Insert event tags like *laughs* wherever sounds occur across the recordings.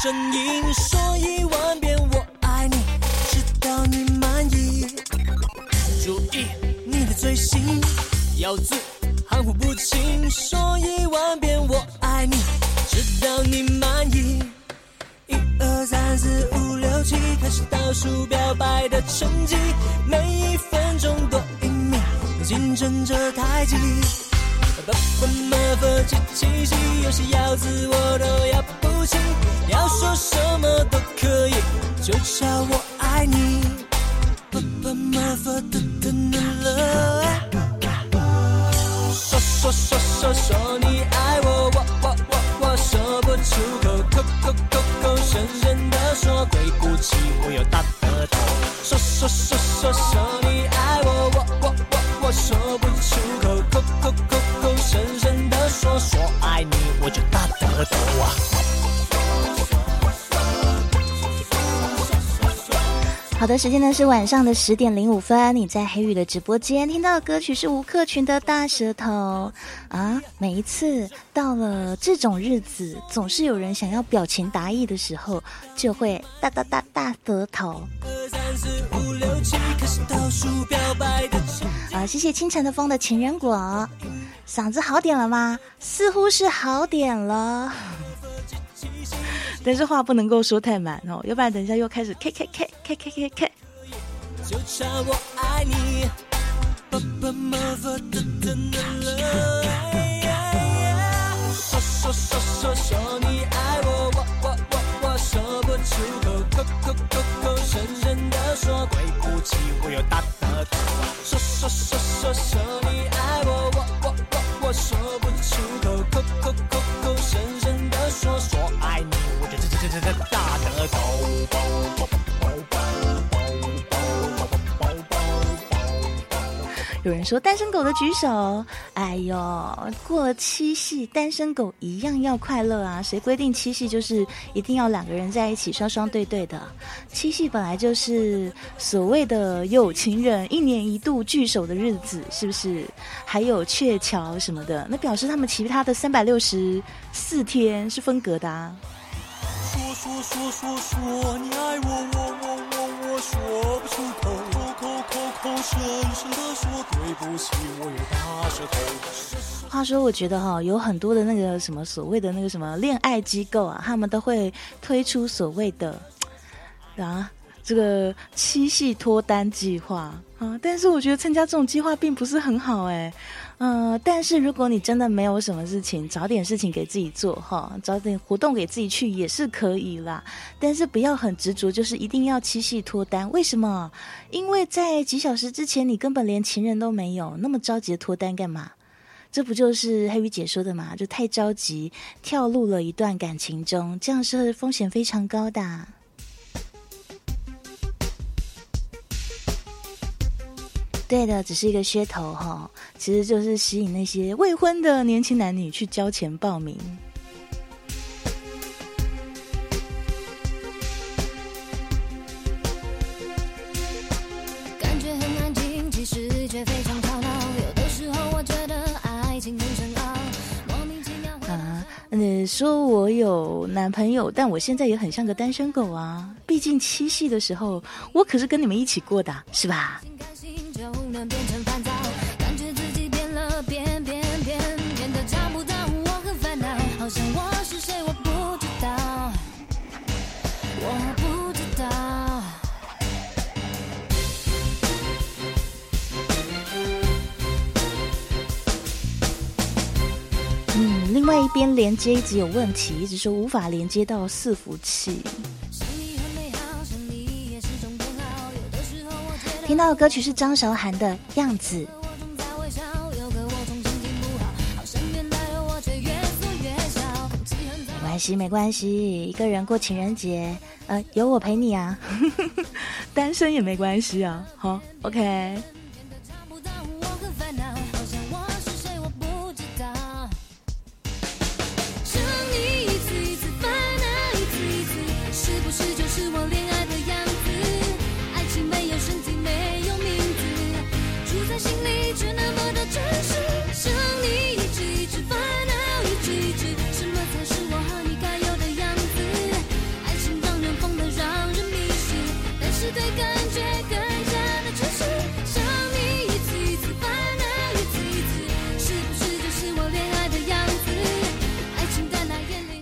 声音，时间呢是晚上的十点零五分。你在黑雨的直播间听到的歌曲是吴克群的《大舌头》啊。每一次到了这种日子，总是有人想要表情达意的时候，就会大大大大舌头，啊。谢谢清晨的风的情人果，嗓子好点了吗？似乎是好点了，但是话不能够说太满哦，要不然等一下又开始 K K K K K K K。就叫我爱你，不不么不的的了。说说说说说你爱我，我我我我说不出口，口口口口深深的说，对不起，我又大舌头。说说说说说有人说单身狗的举手，哎呦，过了七夕，单身狗一样要快乐啊！谁规定七夕就是一定要两个人在一起双双对对的？七夕本来就是所谓的有情人一年一度聚首的日子，是不是？还有鹊桥什么的，那表示他们其他的三百六十四天是分隔的啊。说说说说说你爱我，我我我我说不出口，话说，我觉得哈、有很多的那个什么所谓的那个什么恋爱机构啊，他们都会推出所谓的啊这个七夕脱单计划啊，但是我觉得参加这种计划并不是很好哎。嗯、但是如果你真的没有什么事情，找点事情给自己做哈，找点活动给自己去也是可以啦。但是不要很执着，就是一定要七夕脱单。为什么？因为在几小时之前你根本连情人都没有，那么着急脱单干嘛？这不就是黑鱼姐说的嘛？就太着急，跳入了一段感情中，这样是风险非常高的。对的，只是一个噱头哈，其实就是吸引那些未婚的年轻男女去交钱报名。感觉很安静，其实却非常吵闹。有的时候我觉得爱情很深奥，莫名其妙会啊，你说我有男朋友，但我现在也很像个单身狗啊。毕竟七夕的时候，我可是跟你们一起过的，是吧？能变成烦躁，感觉自己变了，变变变，变得找不到我很烦恼，好像我是谁我不知道，我不知道。嗯，另外一边连接一直有问题，一直说无法连接到伺服器。听到的歌曲是张韶涵的《样子》。没关系，没关系，一个人过情人节，呃，有我陪你啊，*laughs* 单身也没关系啊。好，OK。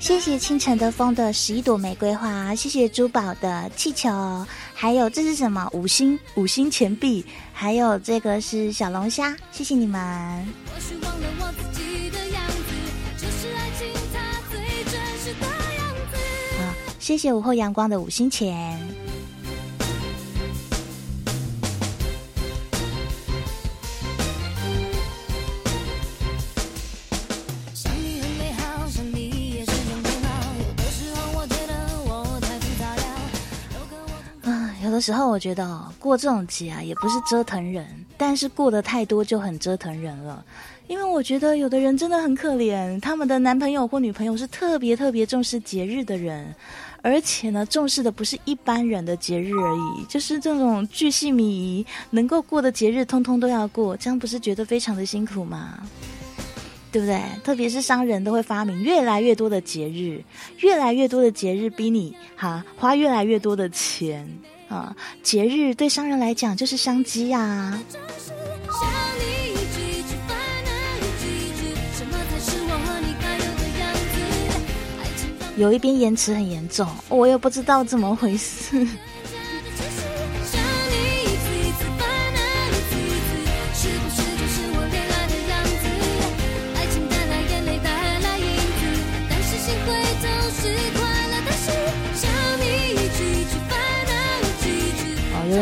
谢谢清晨的风的十一朵玫瑰花，谢谢珠宝的气球，还有这是什么五星五星钱币，还有这个是小龙虾，谢谢你们。或许忘了我自己的样子，就是爱情它最真实的样子。啊，谢谢午后阳光的五星钱。的时候我觉得，过这种节啊，也不是折腾人，但是过得太多就很折腾人了。因为我觉得有的人真的很可怜，他们的男朋友或女朋友是特别特别重视节日的人，而且呢，重视的不是一般人的节日而已，就是这种巨细靡遗，能够过的节日通通都要过，这样不是觉得非常的辛苦吗？对不对？特别是商人都会发明越来越多的节日，越来越多的节日逼你哈花越来越多的钱啊！节日对商人来讲就是商机呀、有一边延迟很严重，我也不知道怎么回事。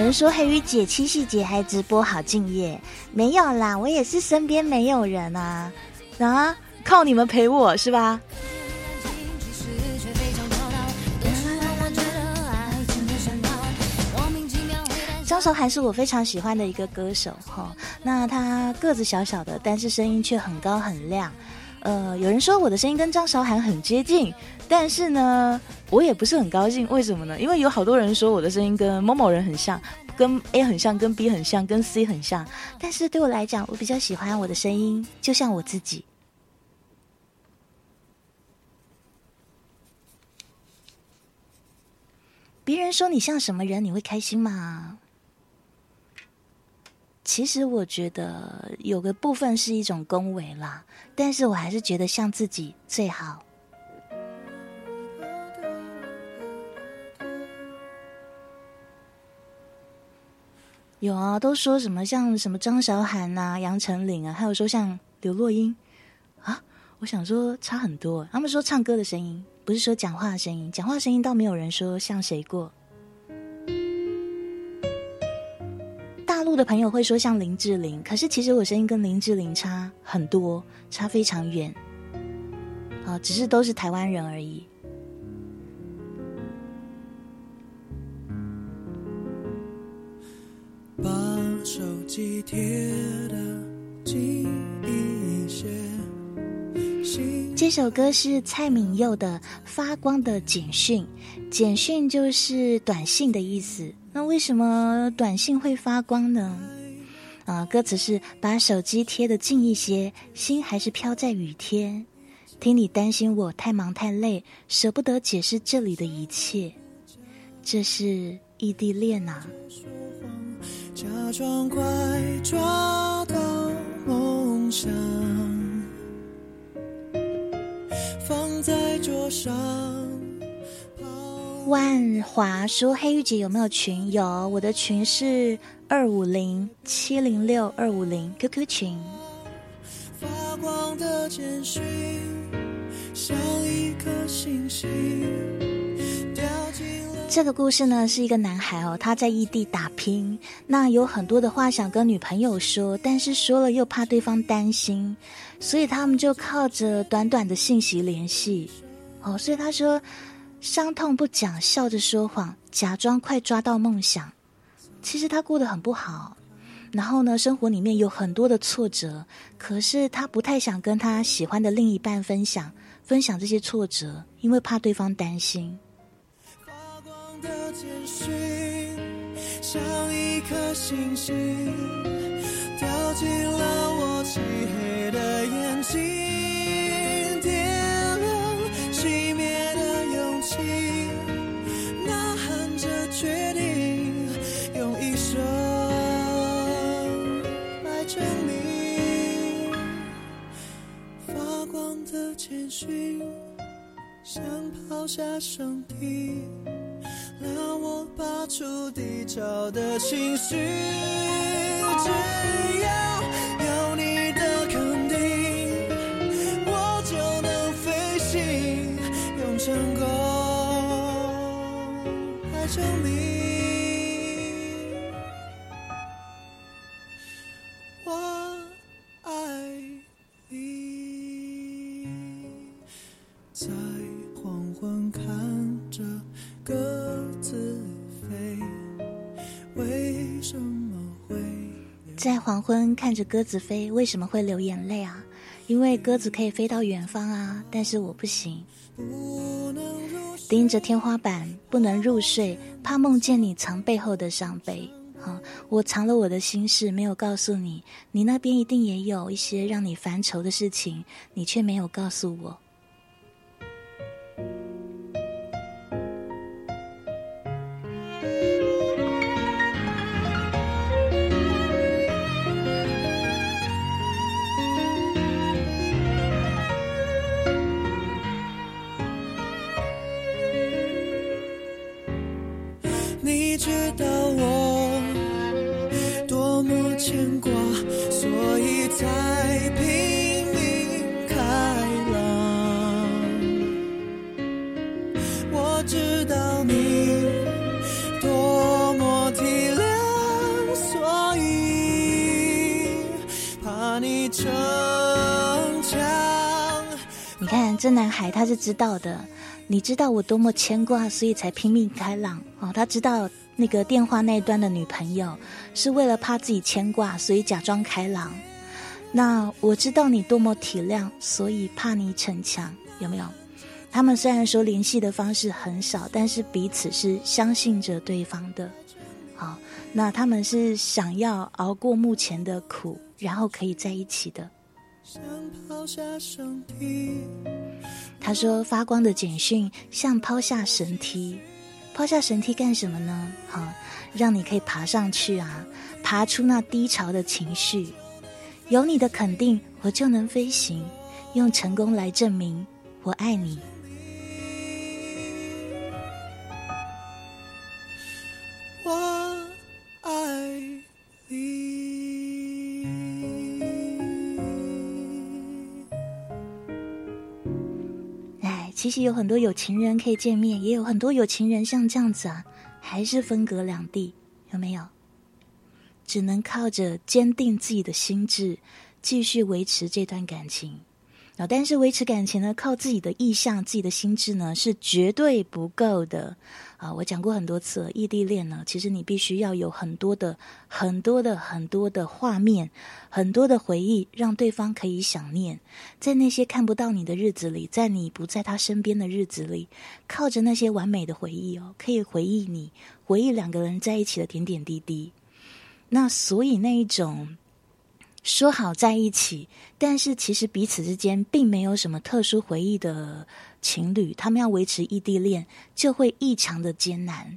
人说黑鱼姐七夕节还直播好敬业，没有啦，我也是身边没有人啊，啊，靠你们陪我是吧？张韶涵是我非常喜欢的一个歌手哈、那她个子小小的，但是声音却很高很亮。呃，有人说我的声音跟张韶涵很接近，但是呢，我也不是很高兴。为什么呢？因为有好多人说我的声音跟某某人很像，跟 A 很像，跟 B 很像，跟 C 很像。但是对我来讲，我比较喜欢我的声音，就像我自己。别人说你像什么人，你会开心吗？其实我觉得有个部分是一种恭维啦，但是我还是觉得像自己最好。有啊，都说什么像什么张韶涵呐、杨丞琳啊，还有说像刘若英啊。我想说差很多，他们说唱歌的声音，不是说讲话的声音，讲话声音倒没有人说像谁过。陆的朋友会说像林志玲，可是其实我声音跟林志玲差很多，差非常远。啊，只是都是台湾人而已。把手机贴的近一些。这首歌是蔡敏佑的《发光的简讯》，简讯就是短信的意思。那为什么短信会发光呢？啊，歌词是把手机贴得近一些，心还是飘在雨天。听你担心我太忙太累，舍不得解释这里的一切。这是异地恋啊。假装快抓到梦想，放在桌上。万华说：“黑玉姐有没有群？有，我的群是二五零七零六二五零 QQ 群。发光的简讯，像一颗星星，掉进了这个故事呢，是一个男孩哦，他在异地打拼，那有很多的话想跟女朋友说，但是说了又怕对方担心，所以他们就靠着短短的信息联系。哦，所以他说，伤痛不讲，笑着说谎，假装快抓到梦想。其实他过得很不好，然后呢，生活里面有很多的挫折，可是他不太想跟他喜欢的另一半分享，分享这些挫折，因为怕对方担心。发光的简讯，像一颗星星，掉进了我漆黑的眼睛，决定，用一生来证明。发光的简讯，像抛下身体，让我拔出低潮的情绪。只要来证明。我爱你，在黄昏看着鸽子飞，为什么会？在黄昏看着鸽子飞，为什么会流眼泪啊？因为鸽子可以飞到远方啊，但是我不行。不能入盯着天花板不能入睡，怕梦见你藏背后的伤悲。啊，我藏了我的心事，没有告诉你，你那边一定也有一些让你烦愁的事情，你却没有告诉我。这男孩他是知道的，你知道我多么牵挂，所以才拼命开朗哦。他知道那个电话那一端的女朋友是为了怕自己牵挂，所以假装开朗。那我知道你多么体谅，所以怕你逞强，有没有？他们虽然说联系的方式很少，但是彼此是相信着对方的。好，那他们是想要熬过目前的苦，然后可以在一起的。想抛下身体，他说：“发光的简讯像抛下神梯，抛下神梯干什么呢？哈、让你可以爬上去啊，爬出那低潮的情绪。有你的肯定，我就能飞行，用成功来证明我爱你。其实有很多有情人可以见面，也有很多有情人像这样子啊，还是分隔两地，有没有？只能靠着坚定自己的心智，继续维持这段感情。啊，但是维持感情呢，靠自己的意向、自己的心智呢，是绝对不够的。啊，我讲过很多次了，异地恋呢，其实你必须要有很多的、很多的、很多的画面，很多的回忆，让对方可以想念。在那些看不到你的日子里，在你不在他身边的日子里，靠着那些完美的回忆哦，可以回忆你，回忆两个人在一起的点点滴滴。那所以那一种说好在一起，但是其实彼此之间并没有什么特殊回忆的情侣，他们要维持异地恋就会异常的艰难。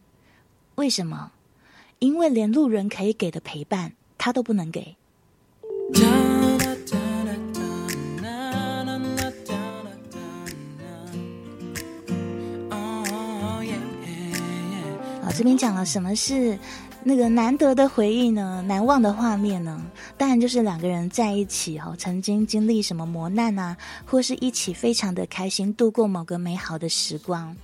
为什么？因为连路人可以给的陪伴，他都不能给。啊，这边讲了什么是那个难得的回忆呢？难忘的画面呢？当然就是两个人在一起哦、曾经经历什么磨难啊，或是一起非常的开心度过某个美好的时光。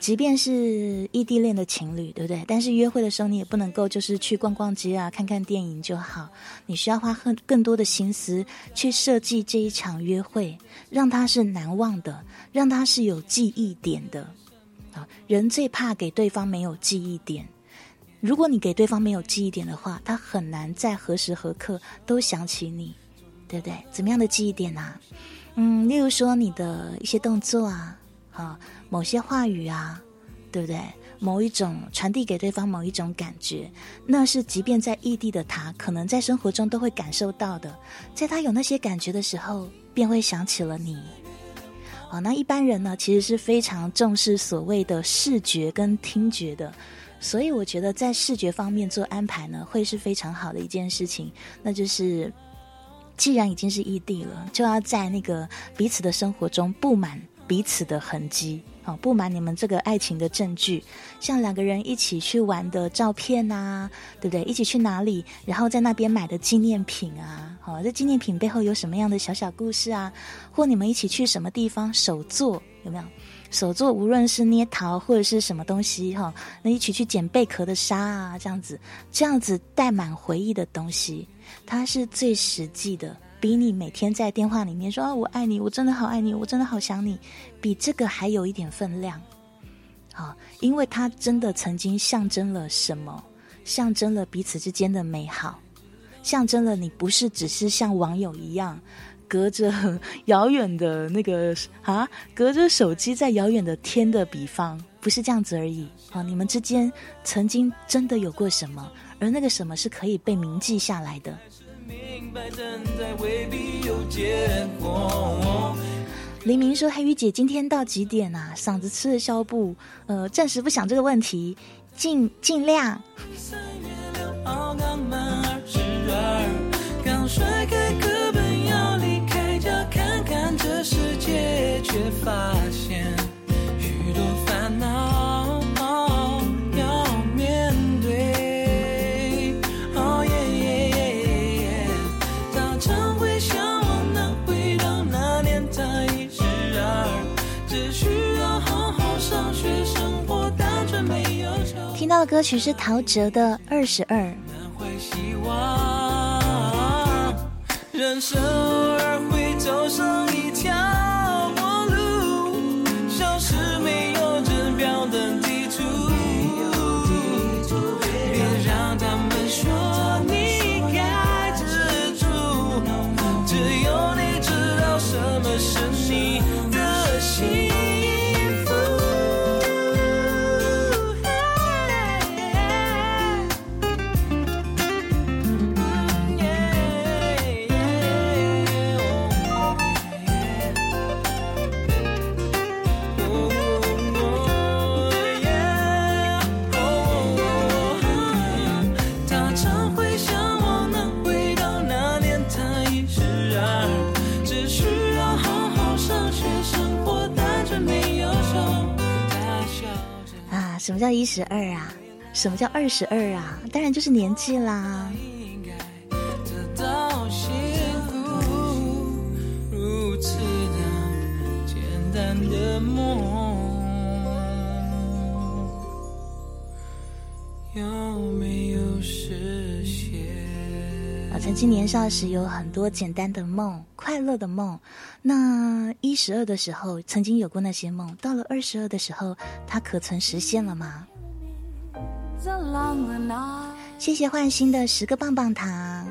即便是异地恋的情侣，对不对？但是约会的时候，你也不能够就是去逛逛街啊、看看电影就好。你需要花更更多的心思去设计这一场约会，让它是难忘的，让它是有记忆点的。啊，人最怕给对方没有记忆点。如果你给对方没有记忆点的话，他很难在何时何刻都想起你，对不对？怎么样的记忆点啊？嗯，例如说你的一些动作啊，啊，某些话语啊，对不对？某一种传递给对方某一种感觉，那是即便在异地的他，可能在生活中都会感受到的。在他有那些感觉的时候，便会想起了你。哦，那一般人呢，其实是非常重视所谓的视觉跟听觉的，所以我觉得在视觉方面做安排呢，会是非常好的一件事情。那就是，既然已经是异地了，就要在那个彼此的生活中布满彼此的痕迹，哦，布满你们这个爱情的证据，像两个人一起去玩的照片呐、对不对？一起去哪里，然后在那边买的纪念品啊，好、这纪念品背后有什么样的小小故事啊？或你们一起去什么地方手做，有没有？手做无论是捏陶或者是什么东西哈，那一起去捡贝壳的沙啊，这样子，这样子带满回忆的东西，它是最实际的，比你每天在电话里面说啊我爱你，我真的好爱你，我真的好想你，比这个还有一点分量。好，因为它真的曾经象征了什么？象征了彼此之间的美好，象征了你不是只是像网友一样。隔着遥远的那个 *laughs* 啊，隔着手机在遥远的天的比方，不是这样子而已啊！你们之间曾经真的有过什么，而那个什么是可以被铭记下来的。黎明说：“黑鱼姐，今天到几点啊？嗓子吃了消不？呃，暂时不想这个问题，尽尽量。刚，甩开课本要，却发现许多烦恼要面对。哦耶耶耶耶，他常会向往能回到那年只需要好好上学，生活单纯没有愁。”听到的歌曲是陶喆的《二十二》。人生偶尔会走上一条什么叫一十二啊？什么叫二十二啊？当然就是年纪啦。应该得到幸福，如此的简单的梦，有没有实现？曾经年少时有很多简单的梦，快乐的梦。那一十二的时候曾经有过那些梦，到了二十二的时候，它可曾实现了吗？谢谢换新的十个棒棒糖。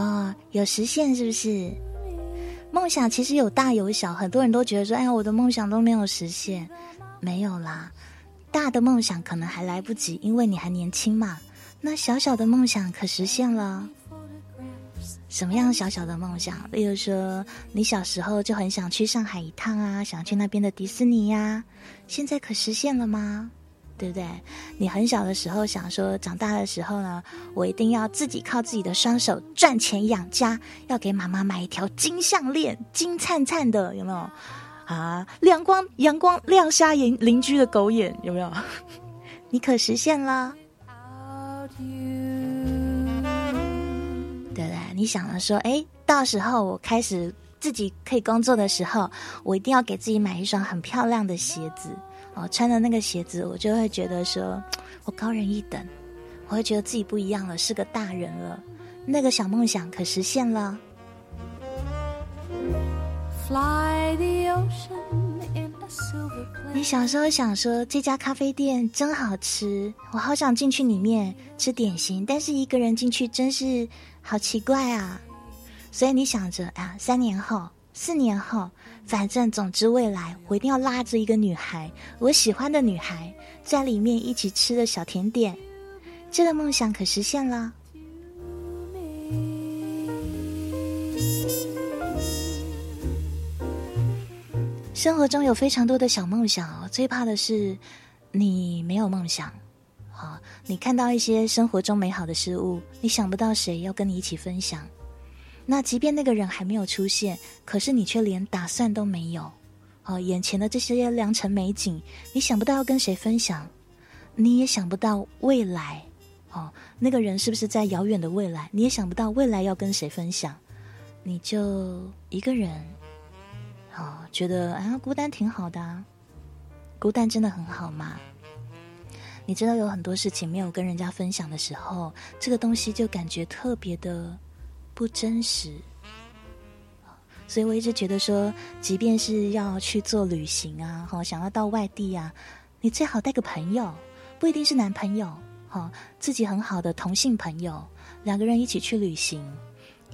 哦，有实现是不是？梦想其实有大有小，很多人都觉得说，哎呀，我的梦想都没有实现，没有啦。大的梦想可能还来不及，因为你还年轻嘛。那小小的梦想可实现了。什么样小小的梦想？例如说，你小时候就很想去上海一趟啊，想去那边的迪士尼呀、现在可实现了吗？对不对？你很小的时候想说，长大的时候呢，我一定要自己靠自己的双手赚钱养家，要给妈妈买一条金项链，金灿灿的，有没有？啊，亮光阳光亮瞎邻邻居的狗眼，有没有？*laughs* 你可实现了，out you. 对不对？你想了说，哎，到时候我开始自己可以工作的时候，我一定要给自己买一双很漂亮的鞋子哦，穿的那个鞋子，我就会觉得说，我高人一等，我会觉得自己不一样了，是个大人了。那个小梦想可实现了。Fly the ocean in a silver 你.小时候想说这家咖啡店真好吃，我好想进去里面吃点心，但是一个人进去真是好奇怪啊。所以你想着啊，三年后、四年后，反正总之未来，我一定要拉着一个女孩，我喜欢的女孩，在里面一起吃的小甜点，这个梦想可实现了。生活中有非常多的小梦想哦，最怕的是你没有梦想。好，你看到一些生活中美好的事物，你想不到谁要跟你一起分享。那即便那个人还没有出现，可是你却连打算都没有。哦，眼前的这些良辰美景，你想不到要跟谁分享，你也想不到未来。哦，那个人是不是在遥远的未来？你也想不到未来要跟谁分享，你就一个人。哦，觉得啊，孤单挺好的。孤单真的很好吗？你知道有很多事情没有跟人家分享的时候，这个东西就感觉特别的不真实。所以我一直觉得说，即便是要去做旅行啊，哈，想要到外地啊，你最好带个朋友，不一定是男朋友，哈，自己很好的同性朋友，两个人一起去旅行，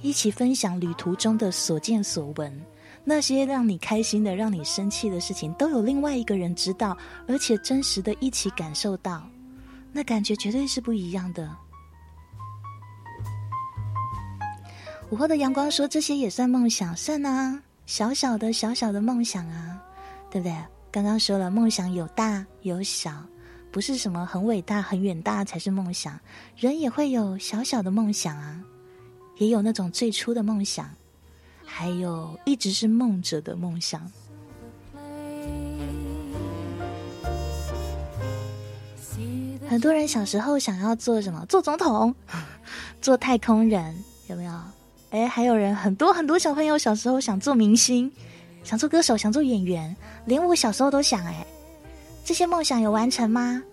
一起分享旅途中的所见所闻。那些让你开心的、让你生气的事情，都有另外一个人知道，而且真实的一起感受到，那感觉绝对是不一样的。午后的阳光说：“这些也算梦想，算啊，小小的、小小的梦想啊，对不对？刚刚说了，梦想有大有小，不是什么很伟大、很远大才是梦想，人也会有小小的梦想啊，也有那种最初的梦想。”还有一直是梦者的梦想。很多人小时候想要做什么？做总统，*laughs* 做太空人，有没有？哎，还有人很多很多小朋友小时候想做明星，想做歌手，想做演员，连我小时候都想。哎，这些梦想有完成吗？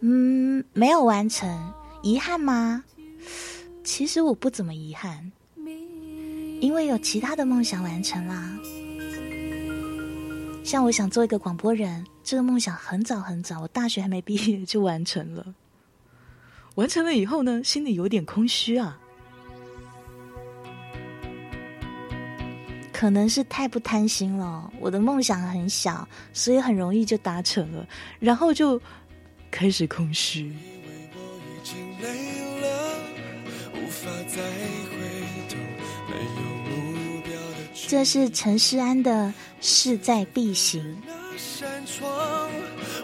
嗯，没有完成，遗憾吗？其实我不怎么遗憾。因为有其他的梦想完成啦，像我想做一个广播人，这个梦想很早很早，我大学还没毕业就完成了。完成了以后呢，心里有点空虚啊，可能是太不贪心了。我的梦想很小，所以很容易就达成了，然后就开始空虚。这是陈世安的势在必行。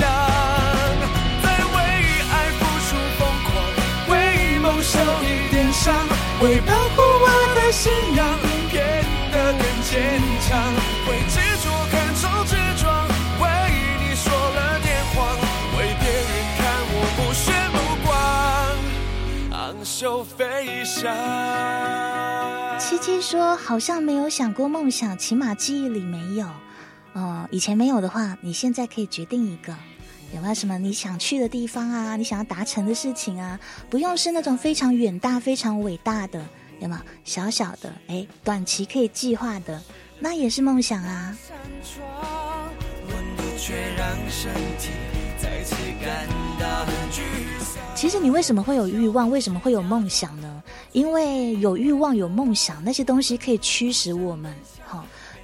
方向，在为爱付出疯狂，为梦受一点伤，为保护我的信仰变得更。坚强，为执着横冲直撞，为你说了点谎，为别人看我不屑目光，昂首飞翔。七七说：“好像没有想过梦想，起码记忆里没有。哦，以前没有的话，你现在可以决定一个，有没有什么你想去的地方啊？你想要达成的事情啊？不用是那种非常远大、非常伟大的。”有吗？小小的，哎，短期可以计划的，那也是梦想啊。其实你为什么会有欲望？为什么会有梦想呢？因为有欲望、有梦想，那些东西可以驱使我们。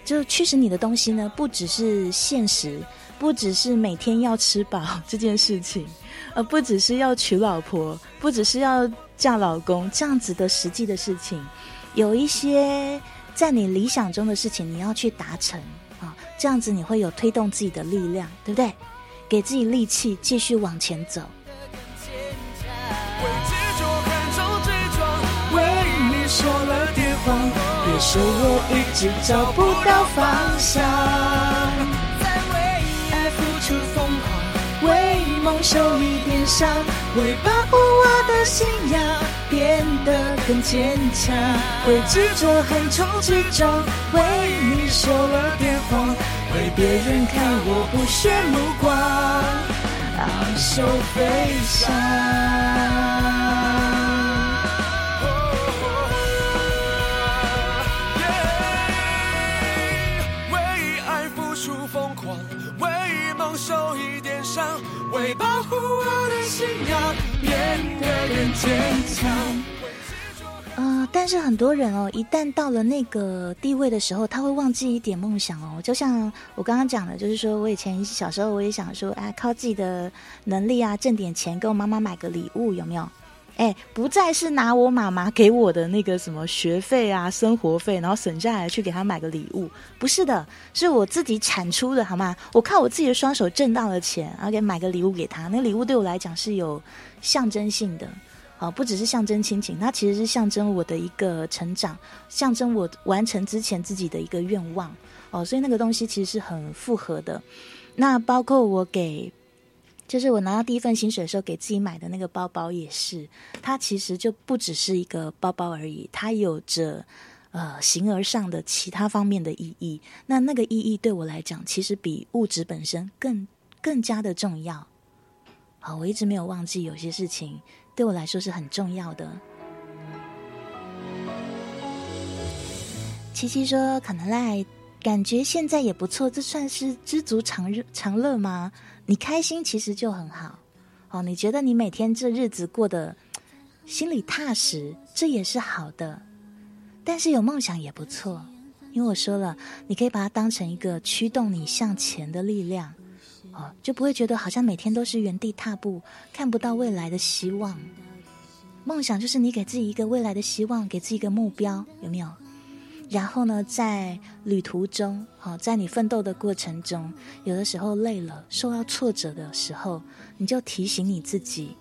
就驱使你的东西呢，不只是现实，不只是每天要吃饱 *laughs* 这件事情，而不只是要娶老婆，不只是要。嫁老公这样子的实际的事情，有一些在你理想中的事情，你要去达成啊，这样子你会有推动自己的力量，对不对？给自己力气，继续往前走。为你说了谎，可是我一直找不到方向。为爱付出疯狂，为梦受一点伤，为保护我的信仰变得更坚强，为执着横冲直撞，为你说了点谎，为别人看我不屑目光，昂首飞翔。受一点伤，为保护我的信仰变得更坚强。呃，但是很多人哦，一旦到了那个地位的时候，他会忘记一点梦想哦。就像我刚刚讲的，就是说我以前小时候我也想说，哎，靠自己的能力啊，挣点钱给我妈妈买个礼物，有没有？哎，不再是拿我妈妈给我的那个什么学费啊、生活费，然后省下来去给她买个礼物，不是的，是我自己产出的，好吗？我靠我自己的双手挣到了钱，然后给买个礼物给她。那礼物对我来讲是有象征性的。哦，不只是象征亲情，它其实是象征我的一个成长，象征我完成之前自己的一个愿望。哦，所以那个东西其实是很复合的。那包括我给，就是我拿到第一份薪水的时候给自己买的那个包包也是，它其实就不只是一个包包而已，它有着呃形而上的其他方面的意义。那那个意义对我来讲，其实比物质本身更更加的重要。好，我一直没有忘记有些事情。对我来说是很重要的。琪琪说：“可能赖，感觉现在也不错，这算是知足常乐常乐吗？你开心其实就很好。哦，你觉得你每天这日子过得心里踏实，这也是好的。但是有梦想也不错，因为我说了，你可以把它当成一个驱动你向前的力量。”哦，就不会觉得好像每天都是原地踏步，看不到未来的希望。梦想就是你给自己一个未来的希望，给自己一个目标，有没有？然后呢，在旅途中，好，在你奋斗的过程中，有的时候累了，受到挫折的时候，你就提醒你自己，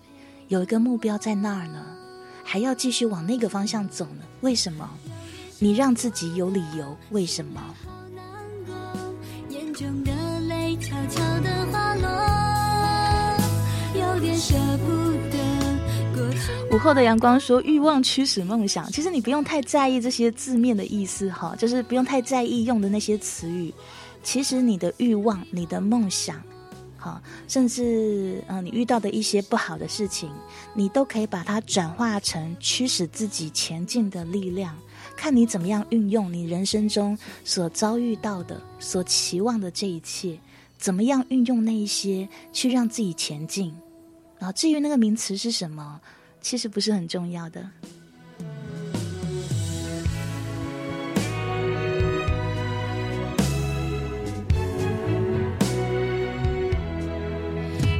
有一个目标在那儿呢，还要继续往那个方向走呢。为什么？你让自己有理由。为什么？眼中的泪悄悄的滑落，有点舍不。午后的阳光说：“欲望驱使梦想。”其实你不用太在意这些字面的意思，哈，就是不用太在意用的那些词语。其实你的欲望、你的梦想，好，甚至嗯，你遇到的一些不好的事情，你都可以把它转化成驱使自己前进的力量。看你怎么样运用你人生中所遭遇到的、所期望的这一切。怎么样运用那一些去让自己前进？然后至于那个名词是什么，其实不是很重要的。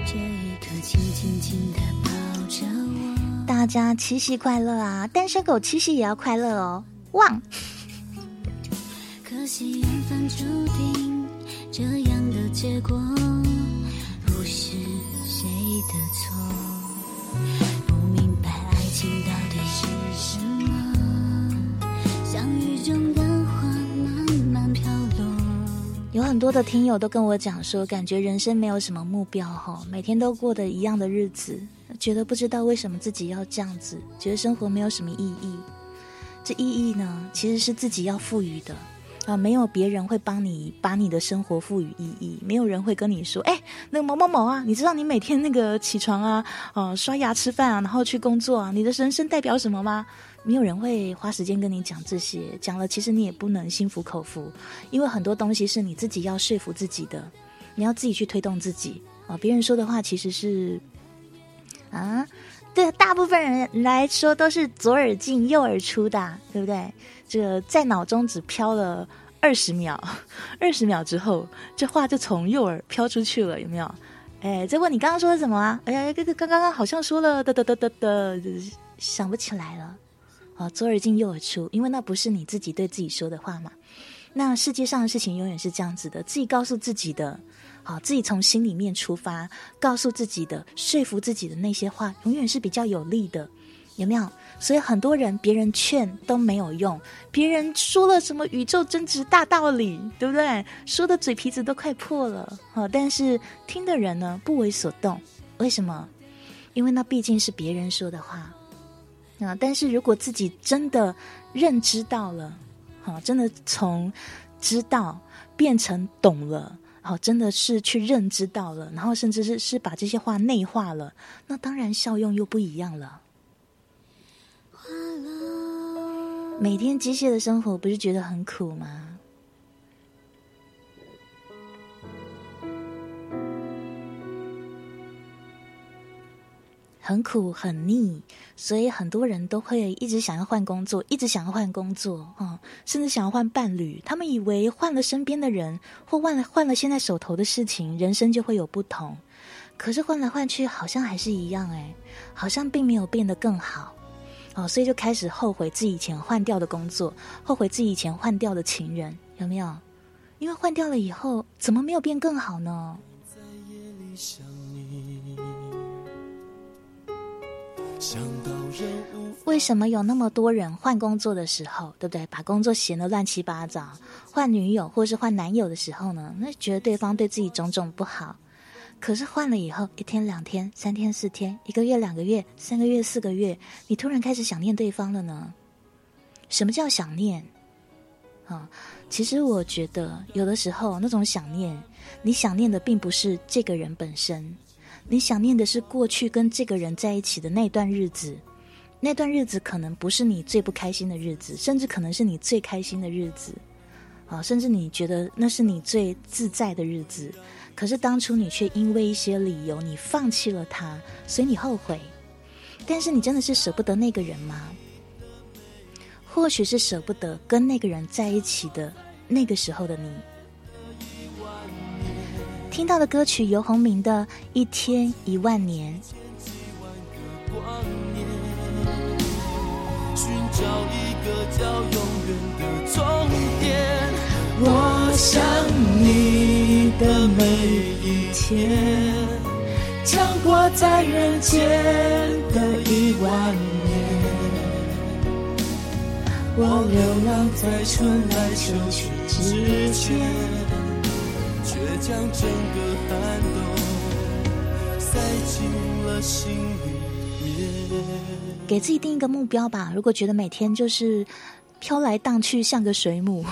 这一刻，轻轻轻的抱着我。大家七夕快乐啊！单身狗七夕也要快乐哦！旺。可惜缘分注定。这样的结果有很多的听友都跟我讲说，感觉人生没有什么目标哈，每天都过得一样的日子，觉得不知道为什么自己要这样子，觉得生活没有什么意义。这意义呢，其实是自己要赋予的。啊，没有别人会帮你把你的生活赋予意义，没有人会跟你说，哎，那个某某某啊，你知道你每天那个起床啊，呃，刷牙吃饭啊，然后去工作啊，你的人生代表什么吗？没有人会花时间跟你讲这些，讲了其实你也不能心服口服，因为很多东西是你自己要说服自己的，你要自己去推动自己啊。别人说的话其实是，啊，对大部分人来说都是左耳进右耳出的，对不对？这个在脑中只飘了二十秒，*laughs* 二十秒之后，这话就从右耳飘出去了，有没有？哎，再问你刚刚说的什么啊？哎呀，刚刚刚好像说了的的的的的，想不起来了。啊，左耳进右耳出，因为那不是你自己对自己说的话嘛。那世界上的事情永远是这样子的，自己告诉自己的，好，自己从心里面出发，告诉自己的，说服自己的那些话，永远是比较有利的，有没有？所以很多人，别人劝都没有用，别人说了什么宇宙真值大道理，对不对？说的嘴皮子都快破了，好，但是听的人呢不为所动，为什么？因为那毕竟是别人说的话啊。但是如果自己真的认知到了，好，真的从知道变成懂了。啊，真的是去认知到了，然后甚至是是把这些话内化了，那当然效用又不一样了。每天机械的生活，不是觉得很苦吗？很苦很腻，所以很多人都会一直想要换工作，一直想要换工作啊、甚至想要换伴侣。他们以为换了身边的人，或换了换了现在手头的事情，人生就会有不同。可是换来换去，好像还是一样哎，好像并没有变得更好哦，所以就开始后悔自己以前换掉的工作，后悔自己以前换掉的情人，有没有？因为换掉了以后，怎么没有变更好呢？在夜里想为什么有那么多人换工作的时候，对不对？把工作闲得乱七八糟，换女友或是换男友的时候呢，那觉得对方对自己种种不好。可是换了以后，一天、两天、三天、四天，一个月、两个月、三个月、四个月，你突然开始想念对方了呢？什么叫想念？啊，其实我觉得有的时候那种想念，你想念的并不是这个人本身，你想念的是过去跟这个人在一起的那段日子。那段日子可能不是你最不开心的日子，甚至可能是你最开心的日子，啊，甚至你觉得那是你最自在的日子。可是当初你却因为一些理由，你放弃了他，所以你后悔。但是你真的是舍不得那个人吗？或许是舍不得跟那个人在一起的那个时候的你。听到的歌曲游鸿明的《一天一万年》。光年，寻找一个叫永远的终点。我想你的每一天，强过在人间的一万年。我流浪在春来秋去之间，将整个寒冬塞进了心里面。给自己定一个目标吧。如果觉得每天就是飘来荡去，像个水母。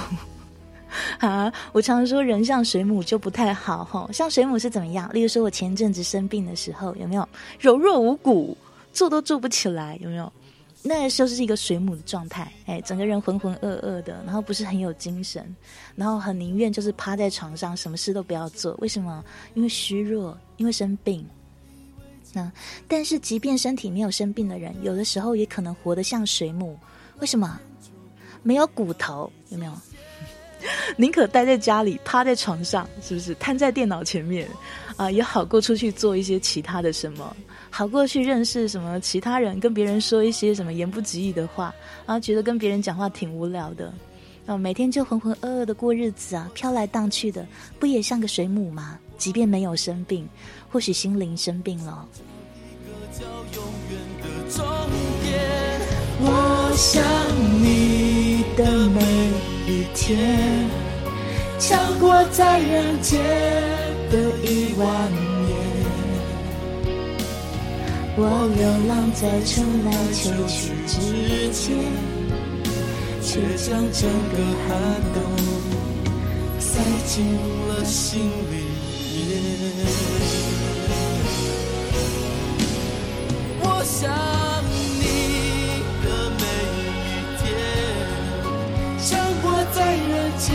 *laughs* 啊，我常说人像水母就不太好哈。像水母是怎么样？例如说，我前阵子生病的时候，有没有柔弱无骨，坐都坐不起来，有没有？那时候是一个水母的状态，哎，整个人浑浑噩噩的，然后不是很有精神，然后很宁愿就是趴在床上，什么事都不要做。为什么？因为虚弱，因为生病。那但是，即便身体没有生病的人，有的时候也可能活得像水母。为什么？没有骨头，有没有？*laughs* 宁可待在家里，趴在床上，是不是瘫在电脑前面啊，也好过出去做一些其他的什么，好过去认识什么其他人，跟别人说一些什么言不及义的话，然后觉得跟别人讲话挺无聊的，啊，每天就浑浑噩噩的过日子啊，飘来荡去的，不也像个水母吗？即便没有生病，或许心灵生病了。我想你的每一天，强过在人间的一万。我流浪在春来秋去之间，却将整个寒冬塞进了心里面。我想你的每一天，像过在人间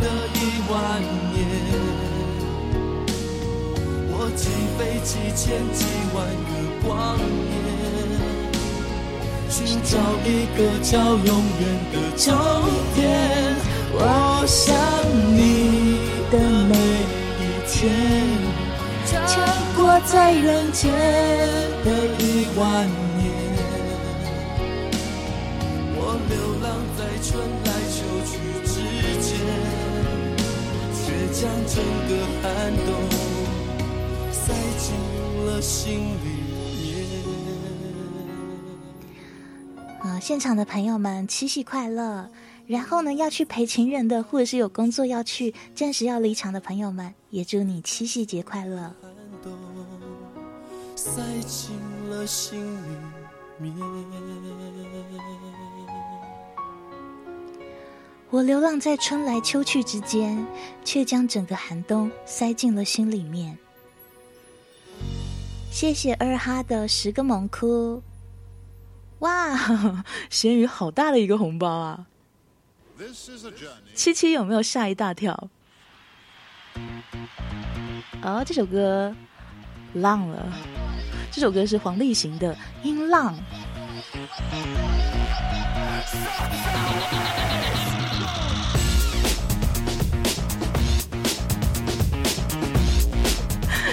的一万年。我起飞几千几万个光年，寻找一个叫永远的终点。我想你的每一天，强过在人间的一万年。我流浪在春来秋去之间，却将整个寒冬心里面。啊，现场的朋友们，七夕快乐！然后呢，要去陪情人的，或者是有工作要去、暂时要离场的朋友们，也祝你七夕节快乐。寒冬塞进了心里面。我流浪在春来秋去之间，却将整个寒冬塞进了心里面。谢谢二哈的十个萌哭，哇，*laughs* 咸鱼好大的一个红包啊！七七有没有吓一大跳？哦，这首歌浪了，这首歌是黄立行的《音浪》。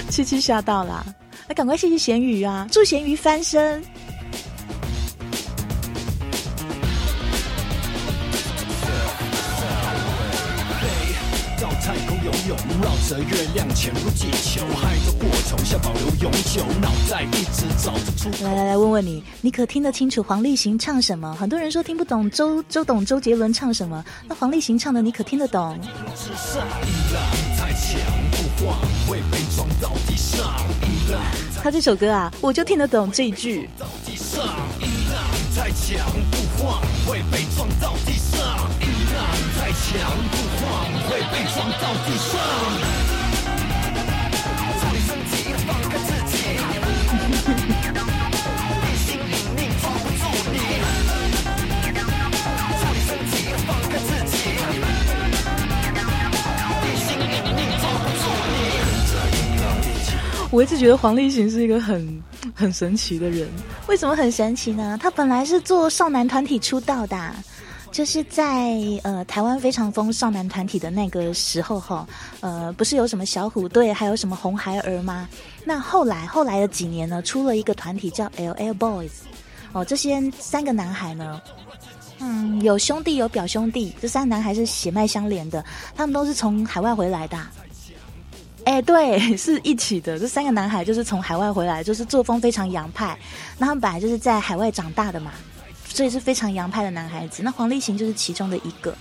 七七吓到了，那赶快谢谢咸鱼啊！祝咸鱼翻身。到太空游泳，绕着月亮潜入地球，害得过程想保留永久，脑袋一直找着出。来来来，问问你，你可听得清楚黄立行唱什么？很多人说听不懂周周董周杰伦唱什么，那黄立行唱的你可听得懂？会被撞到地上。他这首歌啊，我就听得懂这一句。到地上，一浪太强不晃，会被撞到地上。一浪太强不晃，会被撞到地上。我一直觉得黄立行是一个很很神奇的人。为什么很神奇呢？他本来是做少男团体出道的、就是在呃台湾非常疯少男团体的那个时候哈，呃不是有什么小虎队，还有什么红孩儿吗？那后来后来的几年呢，出了一个团体叫 L L Boys，哦，这些三个男孩呢，嗯，有兄弟有表兄弟，这三个男孩是血脉相连的，他们都是从海外回来的。哎，对，*laughs* 是一起的。这三个男孩就是从海外回来，就是作风非常洋派。那他们本来就是在海外长大的嘛，所以是非常洋派的男孩子。那黄立行就是其中的一个。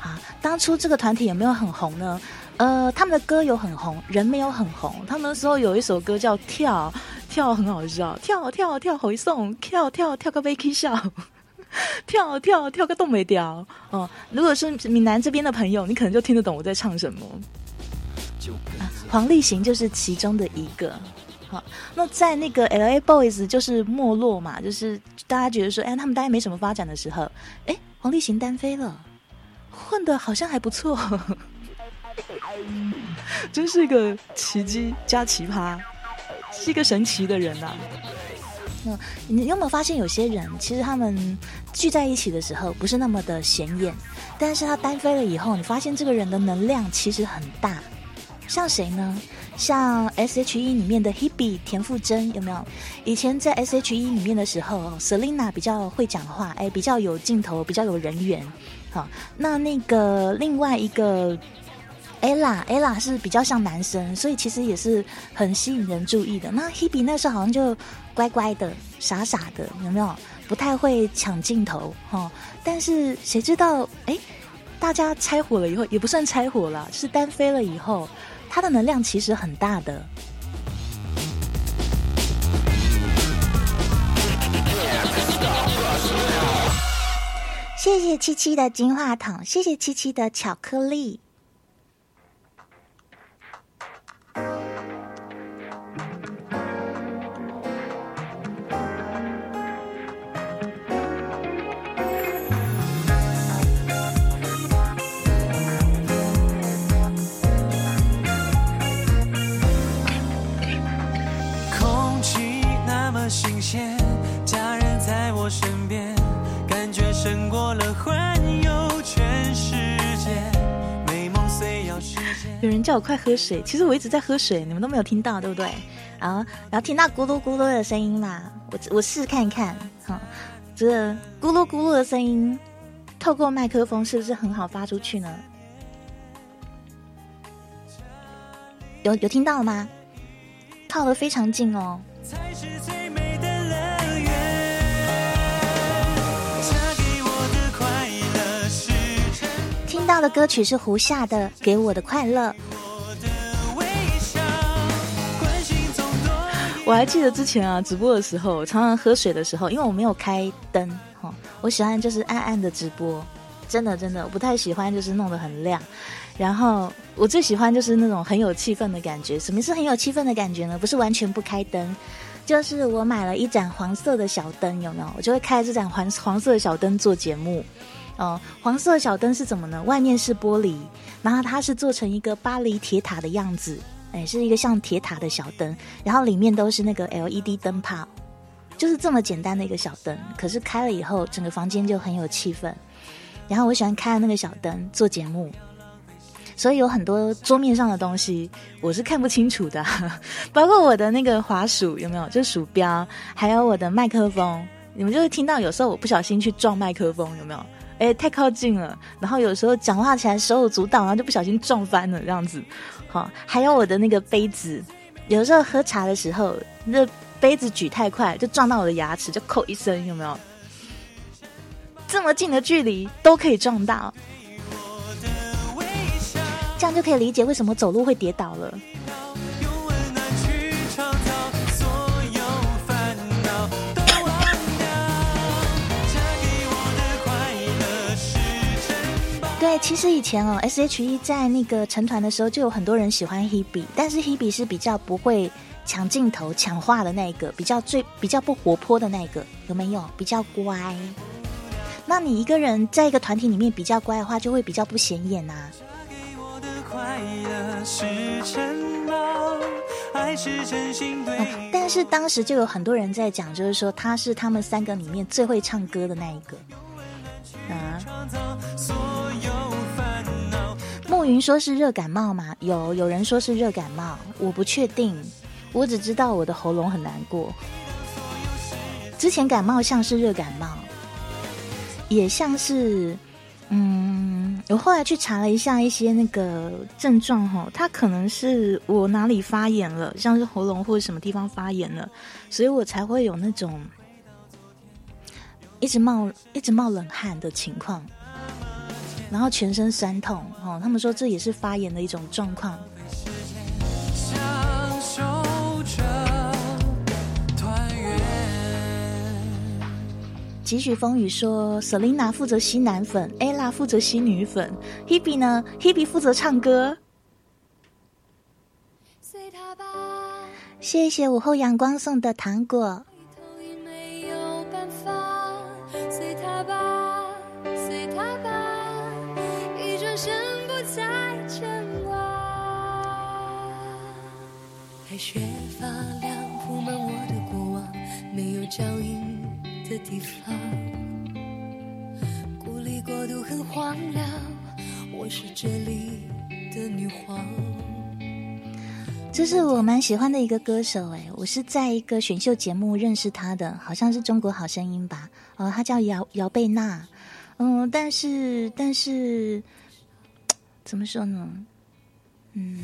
啊，当初这个团体有没有很红呢？呃，他们的歌有很红，人没有很红。他们那时候有一首歌叫《跳跳》，很好笑，跳跳跳回送，跳跳跳个 Vicky 笑。*laughs* 跳跳跳个东北调哦！如果是闽南这边的朋友，你可能就听得懂我在唱什么。黄立行就是其中的一个。好，那在那个 L A Boys 就是没落嘛，就是大家觉得说，哎，他们大概没什么发展的时候，哎，黄立行单飞了，混的好像还不错，*laughs* 真是一个奇迹加奇葩，是一个神奇的人呐、嗯，你有没有发现有些人其实他们聚在一起的时候不是那么的显眼，但是他单飞了以后，你发现这个人的能量其实很大。像谁呢？像 S.H.E 里面的 Hebe 田馥甄有没有？以前在 S.H.E 里面的时候，Selina 比较会讲话，哎，比较有镜头，比较有人缘。好，那那个另外一个 Ella Ella 是比较像男生，所以其实也是很吸引人注意的。那 Hebe 那时候好像就乖乖的、傻傻的，有没有？不太会抢镜头哈。但是谁知道，哎，大家拆火了以后，也不算拆火了，是单飞了以后。它的能量其实很大的。谢谢七七的金话筒，谢谢七七的巧克力。叫我快喝水，其实我一直在喝水，你们都没有听到，对不对？啊，然后听到咕噜咕噜的声音嘛，我我试看看看，哈，这咕噜咕噜的声音，透过麦克风是不是很好发出去呢？有有听到了吗？靠得非常近哦。才是最美的乐园。嫁给我的快乐是真听到的歌曲是胡夏的《给我的快乐》。我还记得之前啊，直播的时候，常常喝水的时候，因为我没有开灯，哈、我喜欢就是暗暗的直播，真的真的，我不太喜欢就是弄得很亮。然后我最喜欢就是那种很有气氛的感觉。什么是很有气氛的感觉呢？不是完全不开灯，就是我买了一盏黄色的小灯，有没有？我就会开这盏黄黄色的小灯做节目。哦，黄色小灯是怎么呢？外面是玻璃，然后它是做成一个巴黎铁塔的样子，哎，是一个像铁塔的小灯，然后里面都是那个 LED 灯泡，就是这么简单的一个小灯。可是开了以后，整个房间就很有气氛。然后我喜欢开那个小灯做节目，所以有很多桌面上的东西我是看不清楚的，*laughs* 包括我的那个滑鼠有没有，就鼠标，还有我的麦克风，你们就会听到有时候我不小心去撞麦克风，有没有？哎，太靠近了，然后有时候讲话起来手舞足蹈，然后就不小心撞翻了这样子。好，还有我的那个杯子，有时候喝茶的时候，那杯子举太快，就撞到我的牙齿，就扣一声，有没有？这么近的距离都可以撞到，这样就可以理解为什么走路会跌倒了。对，其实以前哦，S.H.E 在那个成团的时候，就有很多人喜欢 Hebe，但是 Hebe 是比较不会抢镜头、抢话的那一个，比较最比较不活泼的那一个，有没有？比较乖。那你一个人在一个团体里面比较乖的话，就会比较不显眼呐。但是当时就有很多人在讲，就是说他是他们三个里面最会唱歌的那一个。云说是热感冒吗？有有人说是热感冒，我不确定，我只知道我的喉咙很难过。之前感冒像是热感冒，也像是，嗯，我后来去查了一下一些那个症状哈，它可能是我哪里发炎了，像是喉咙或者什么地方发炎了，所以我才会有那种。一直冒一直冒冷汗的情况，然后全身酸痛哦，他们说这也是发炎的一种状况。几许风雨说，Selina 负责吸男粉，Ella 负责吸女粉，Hebe 呢？Hebe 负责唱歌。谢谢午后阳光送的糖果。雪发亮铺满我的过往，没有脚印的地方。孤立国度很荒凉，我是这里的女皇。这是我蛮喜欢的一个歌手哎，我是在一个选秀节目认识他的，好像是中国好声音吧？哦，他叫姚姚贝娜。嗯，但是但是怎么说呢？嗯。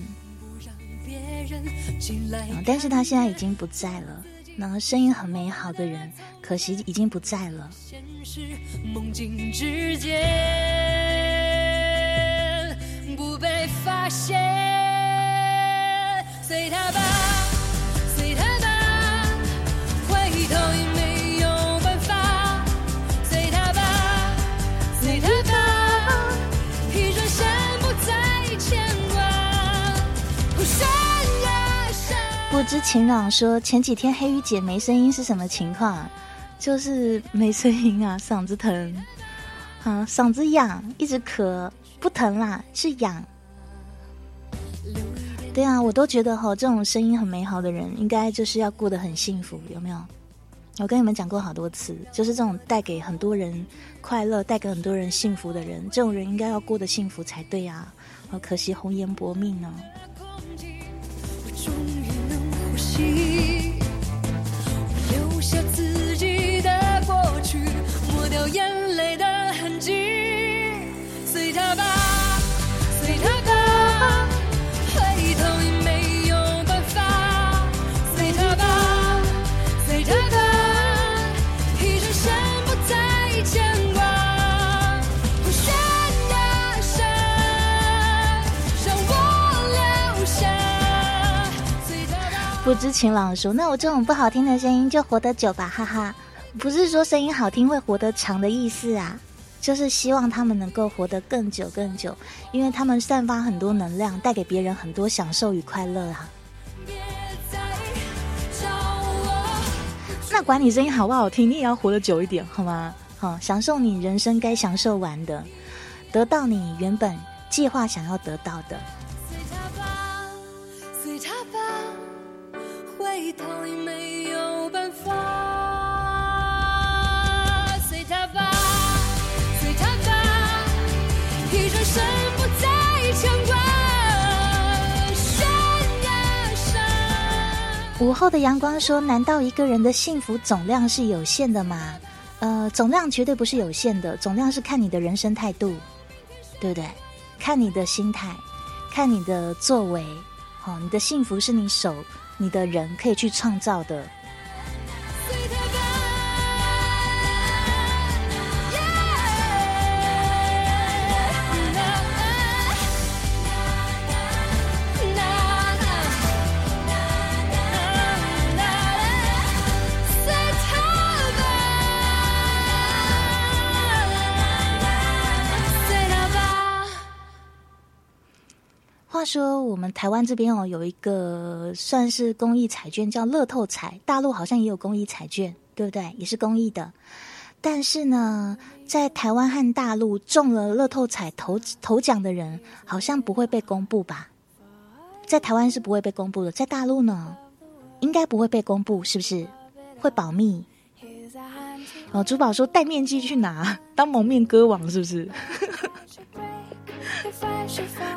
但是他现在已经不在了，那个声音很美好的人，可惜已经不在了。不被发现，随他吧，随他吧，回头不知晴朗说前几天黑鱼姐没声音是什么情况？就是没声音啊，嗓子疼，啊，嗓子痒，一直咳，不疼啦，是痒。对啊，我都觉得哈，这种声音很美好的人，应该就是要过得很幸福，有没有？我跟你们讲过好多次，就是这种带给很多人快乐、带给很多人幸福的人，这种人应该要过得幸福才对啊！好可惜红颜薄命呢。留下自己的过去，抹掉眼泪的痕迹，不知情朗说：“那我这种不好听的声音就活得久吧，哈哈，不是说声音好听会活得长的意思啊。”就是希望他们能够活得更久更久，因为他们散发很多能量，带给别人很多享受与快乐啊。那管你声音好不好听，你也要活得久一点，好吗？好，享受你人生该享受完的，得到你原本计划想要得到的。没有办法。随他吧，随他吧，一转身不再牵挂。午后的阳光说：“难道一个人的幸福总量是有限的吗？呃，总量绝对不是有限的，总量是看你的人生态度，对不对？看你的心态，看你的作为。哦，你的幸福是你手，你的人可以去创造的。话说，我们台湾这边哦，有一个算是公益彩券，叫乐透彩。大陆好像也有公益彩券，对不对？也是公益的。但是呢，在台湾和大陆中了乐透彩头头奖的人，好像不会被公布吧？在台湾是不会被公布的，在大陆呢，应该不会被公布，是不是？会保密。哦，珠宝说戴面具去拿，当蒙面歌王是不是？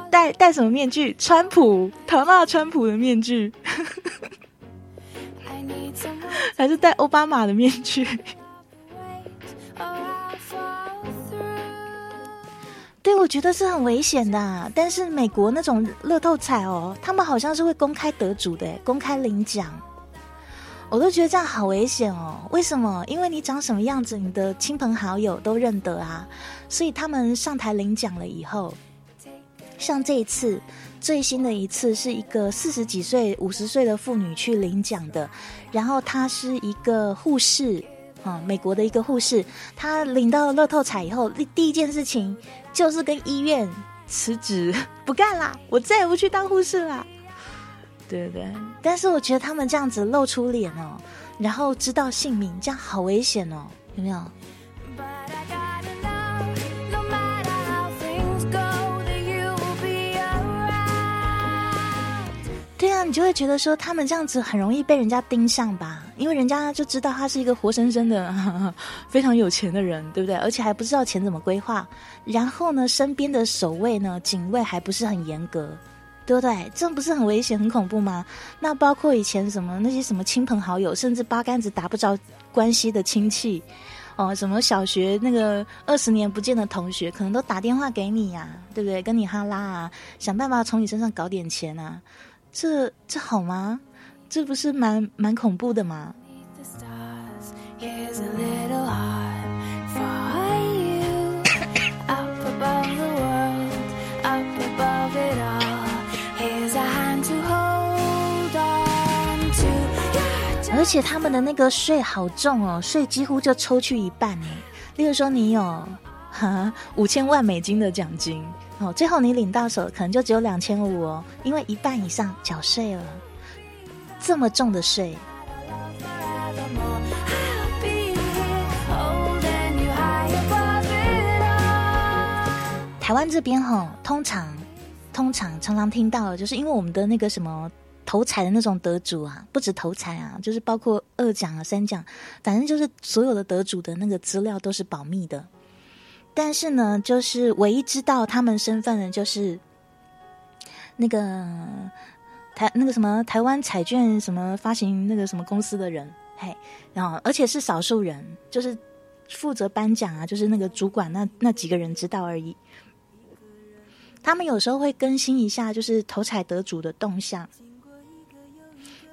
戴戴什么面具？川普，唐纳川普的面具，*laughs* 还是戴奥巴马的面具？对，我觉得是很危险的啊。但是美国那种乐透彩哦，他们好像是会公开得主的，公开领奖。我都觉得这样好危险哦。为什么？因为你长什么样子，你的亲朋好友都认得啊。所以他们上台领奖了以后，像这一次最新的一次是一个四十几岁、五十岁的妇女去领奖的，然后她是一个护士。啊、美国的一个护士，她领到乐透彩以后，第第一件事情就是跟医院辞职，*laughs* 不干啦，我再也不去当护士啦。对对对，但是我觉得他们这样子露出脸哦，然后知道姓名，这样好危险哦，有没有？对啊，你就会觉得说他们这样子很容易被人家盯上吧，因为人家就知道他是一个活生生的 *laughs* 非常有钱的人，对不对？而且还不知道钱怎么规划，然后呢，身边的守卫呢、警卫还不是很严格，对不对？这不是很危险、很恐怖吗？那包括以前什么那些什么亲朋好友，甚至八竿子打不着关系的亲戚。哦，什么小学那个二十年不见的同学，可能都打电话给你呀、对不对？跟你哈拉啊，想办法从你身上搞点钱啊，这这好吗？这不是蛮蛮恐怖的吗.而且他们的那个税好重哦，税几乎就抽去一半哎。例如说你有哈五千万美金的奖金哦，最后你领到手可能就只有两千五哦，因为一半以上缴税了，这么重的税。台湾这边哈，通常通常常常听到，就是因为我们的那个什么头彩的那种得主啊，不止头彩啊，就是包括二奖啊、三奖，反正就是所有的得主的那个资料都是保密的。但是呢，就是唯一知道他们身份的，就是那个台那个什么台湾彩券什么发行那个什么公司的人，嘿，然后而且是少数人，就是负责颁奖啊，就是那个主管那那几个人知道而已。他们有时候会更新一下，就是头彩得主的动向。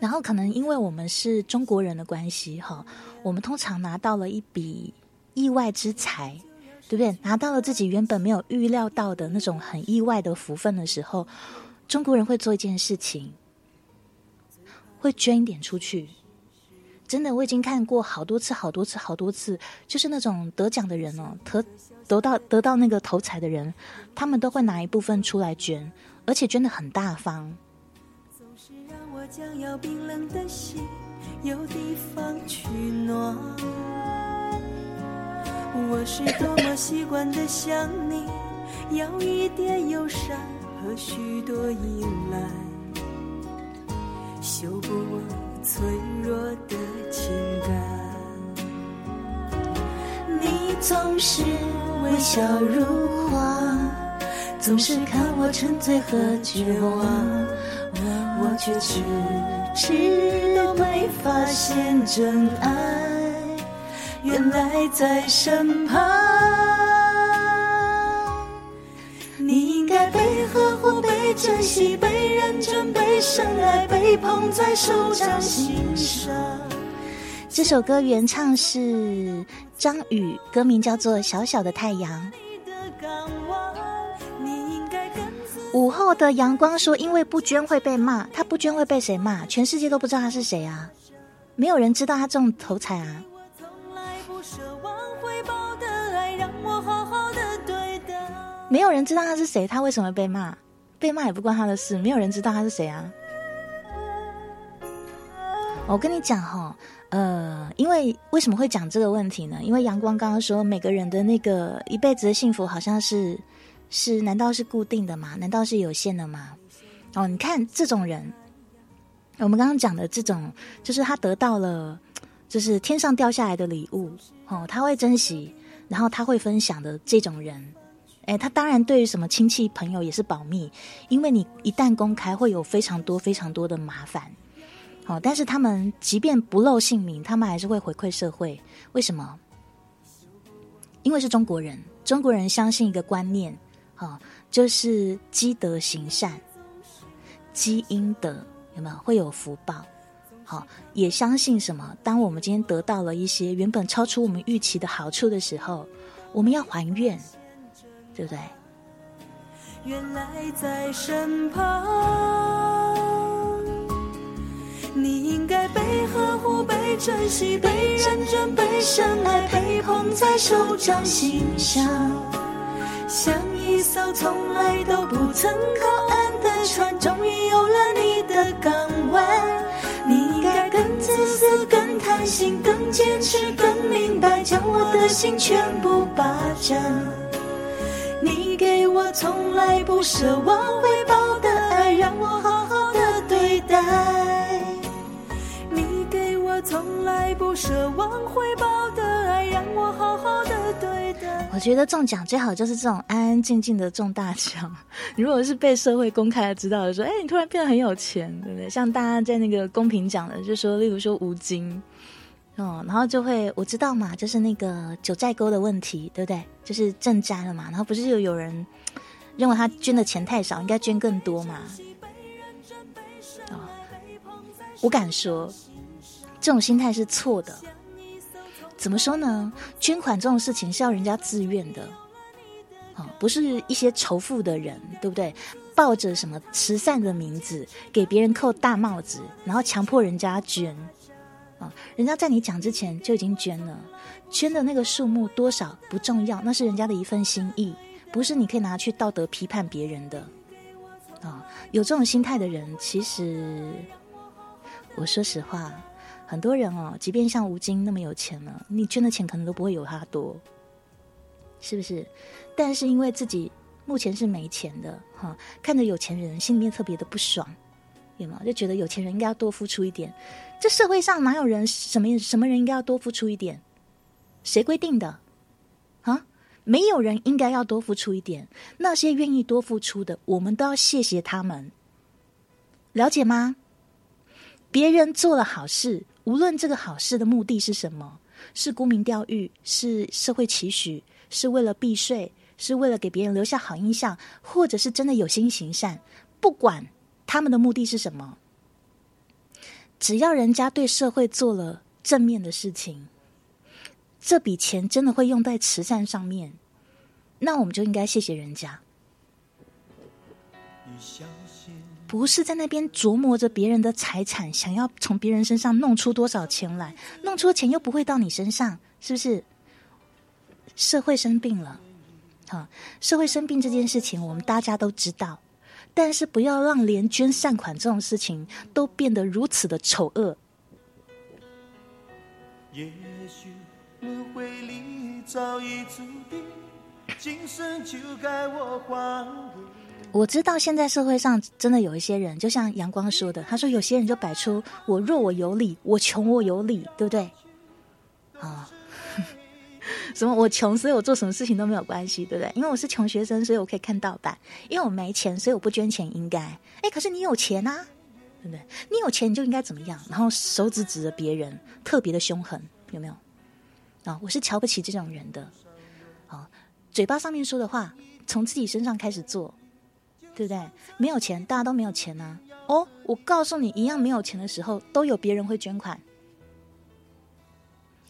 然后可能因为我们是中国人的关系，哈，我们通常拿到了一笔意外之财，对不对？拿到了自己原本没有预料到的那种很意外的福分的时候，中国人会做一件事情，会捐一点出去。真的我已经看过好多次、好多次、好多次，就是那种得奖的人哦，得得到得到那个头彩的人，他们都会拿一部分出来捐，而且捐的很大方。总是让我将要冰冷的心有地方取暖。我是多么习惯的想你，要一点忧伤和许多依赖，修补我脆弱的情感。你总是微笑如花，总是看我沉醉和绝望，我却迟迟都没发现真爱。原来在身旁，你应该被呵护、被珍惜、被认真、被深爱、被捧在手掌心上。这首歌原唱是张宇，歌名叫做《小小的太阳》。午后的阳光说：“因为不捐会被骂，他不捐会被谁骂？全世界都不知道他是谁啊！没有人知道他中头彩啊！没有人知道他是谁，他为什么被骂？被骂也不关他的事，没有人知道他是谁啊！我跟你讲哈，呃，因为为什么会讲这个问题呢？因为阳光刚刚说每个人的那个一辈子的幸福好像是是，难道是固定的吗？难道是有限的吗？哦，你看这种人，我们刚刚讲的这种，就是他得到了，就是天上掉下来的礼物，哦，他会珍惜，然后他会分享的这种人，哎，他当然对于什么亲戚朋友也是保密，因为你一旦公开，会有非常多非常多的麻烦。好、但是他们即便不露姓名，他们还是会回馈社会。为什么？因为是中国人，中国人相信一个观念，好、就是积德行善，积阴德，有没有会有福报？好，也相信什么？当我们今天得到了一些原本超出我们预期的好处的时候，我们要还愿，对不对？原来在身旁，你应该被呵护、被珍惜、被认真、被深爱、被捧在手掌心上，像一艘从来都不曾靠岸的船，终于有了你的港湾。你应该更自私、更贪心、更坚持、更明白，将我的心全部霸占。你给我从来不奢望回报的爱，让我好好的对待。你给我从来不奢望回报的爱，让我好好的对待。我觉得中奖最好就是这种安安静静的中大奖。如果是被社会公开的知道的说，哎，你突然变得很有钱，对不对？像大家在那个公平奖的，就说，例如说吴京，哦，然后就会我知道嘛，就是那个九寨沟的问题，对不对？就是赈灾了嘛，然后不是就有人认为他捐的钱太少，应该捐更多嘛？哦，我敢说，这种心态是错的。怎么说呢？捐款这种事情是要人家自愿的，啊、不是一些仇富的人，对不对？抱着什么慈善的名字给别人扣大帽子，然后强迫人家捐，啊、人家在你讲之前就已经捐了，捐的那个数目多少不重要，那是人家的一份心意，不是你可以拿去道德批判别人的。啊、有这种心态的人，其实我说实话，很多人哦，即便像吴京那么有钱了，你捐的钱可能都不会有他多，是不是？但是因为自己目前是没钱的，哈，看着有钱人心里面特别的不爽，有吗？就觉得有钱人应该要多付出一点。这社会上哪有人什么什么人应该要多付出一点？谁规定的？啊？没有人应该要多付出一点。那些愿意多付出的，我们都要谢谢他们。了解吗？别人做了好事，无论这个好事的目的是什么，是沽名钓誉，是社会期许，是为了避税，是为了给别人留下好印象，或者是真的有心行善，不管他们的目的是什么，只要人家对社会做了正面的事情，这笔钱真的会用在慈善上面，那我们就应该谢谢人家。不是在那边琢磨着别人的财产，想要从别人身上弄出多少钱来，弄出钱又不会到你身上，是不是？社会生病了，好，社会生病这件事情我们大家都知道，但是不要让连捐善款这种事情都变得如此的丑恶。也许轮回里早已注定，今生就该我还给。我知道现在社会上真的有一些人，就像阳光说的，他说有些人就摆出我弱我有理，我穷我有理，对不对？啊，什么我穷，所以我做什么事情都没有关系，对不对？因为我是穷学生，所以我可以看盗版；因为我没钱，所以我不捐钱，应该。哎，可是你有钱啊，对不对？你有钱你就应该怎么样？然后手指指着别人，特别的凶狠，有没有？啊，我是瞧不起这种人的。啊，嘴巴上面说的话，从自己身上开始做。对不对？没有钱，大家都没有钱呐。哦，我告诉你，一样没有钱的时候，都有别人会捐款。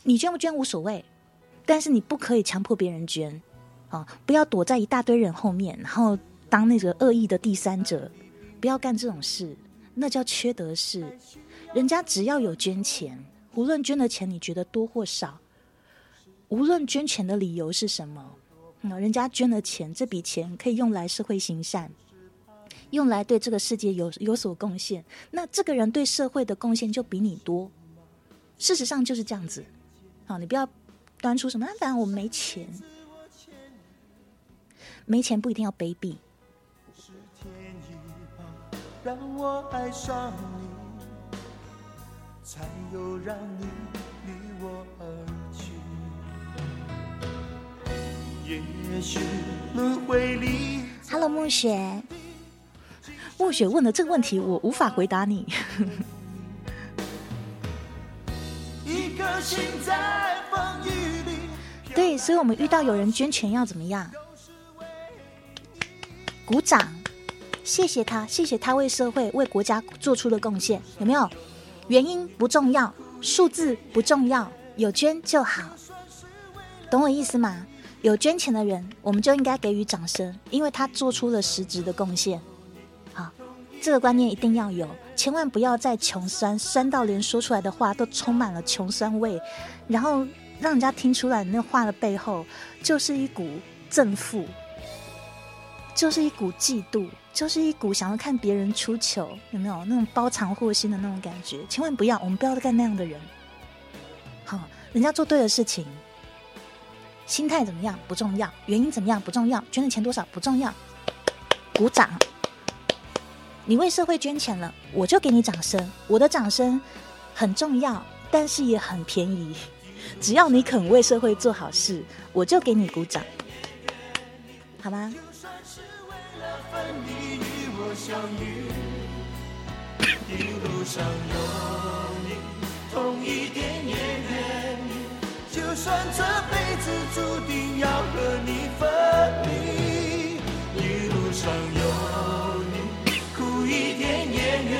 你捐不捐无所谓，但是你不可以强迫别人捐啊！不要躲在一大堆人后面，然后当那个恶意的第三者，不要干这种事，那叫缺德事。人家只要有捐钱，无论捐的钱你觉得多或少，无论捐钱的理由是什么，那人家捐了钱，这笔钱可以用来社会行善。用来对这个世界有有所贡献，那这个人对社会的贡献就比你多。事实上就是这样子，好，你不要端出什么，反正我没钱，没钱不一定要卑鄙。是天意吧，让我爱上你，才有让你离我而去。也许轮回里。Hello，暮雪，暮雪问的这个问题我无法回答你。对，所以我们遇到有人捐钱要怎么样？鼓掌，谢谢他，谢谢他为社会、为国家做出的贡献，有没有？原因不重要，数字不重要，有捐就好，懂我意思吗？有捐钱的人，我们就应该给予掌声，因为他做出了实质的贡献。好，这个观念一定要有，千万不要再穷酸，酸到连说出来的话都充满了穷酸味，然后让人家听出来，那话的背后就是一股憎负，就是一股嫉妒，就是一股想要看别人出糗，有没有那种包藏祸心的那种感觉？千万不要，我们不要再干那样的人。好，人家做对的事情。心态怎么样不重要，原因怎么样不重要，捐的钱多少不重要，鼓掌。你为社会捐钱了，我就给你掌声。我的掌声很重要，但是也很便宜。*laughs* 只要你肯为社会做好事，我就给你鼓掌，好吗？分离与我相遇，一路上有你，痛一点也愿意。就算这辈子注定要和你分离，一路上有，苦一点也愿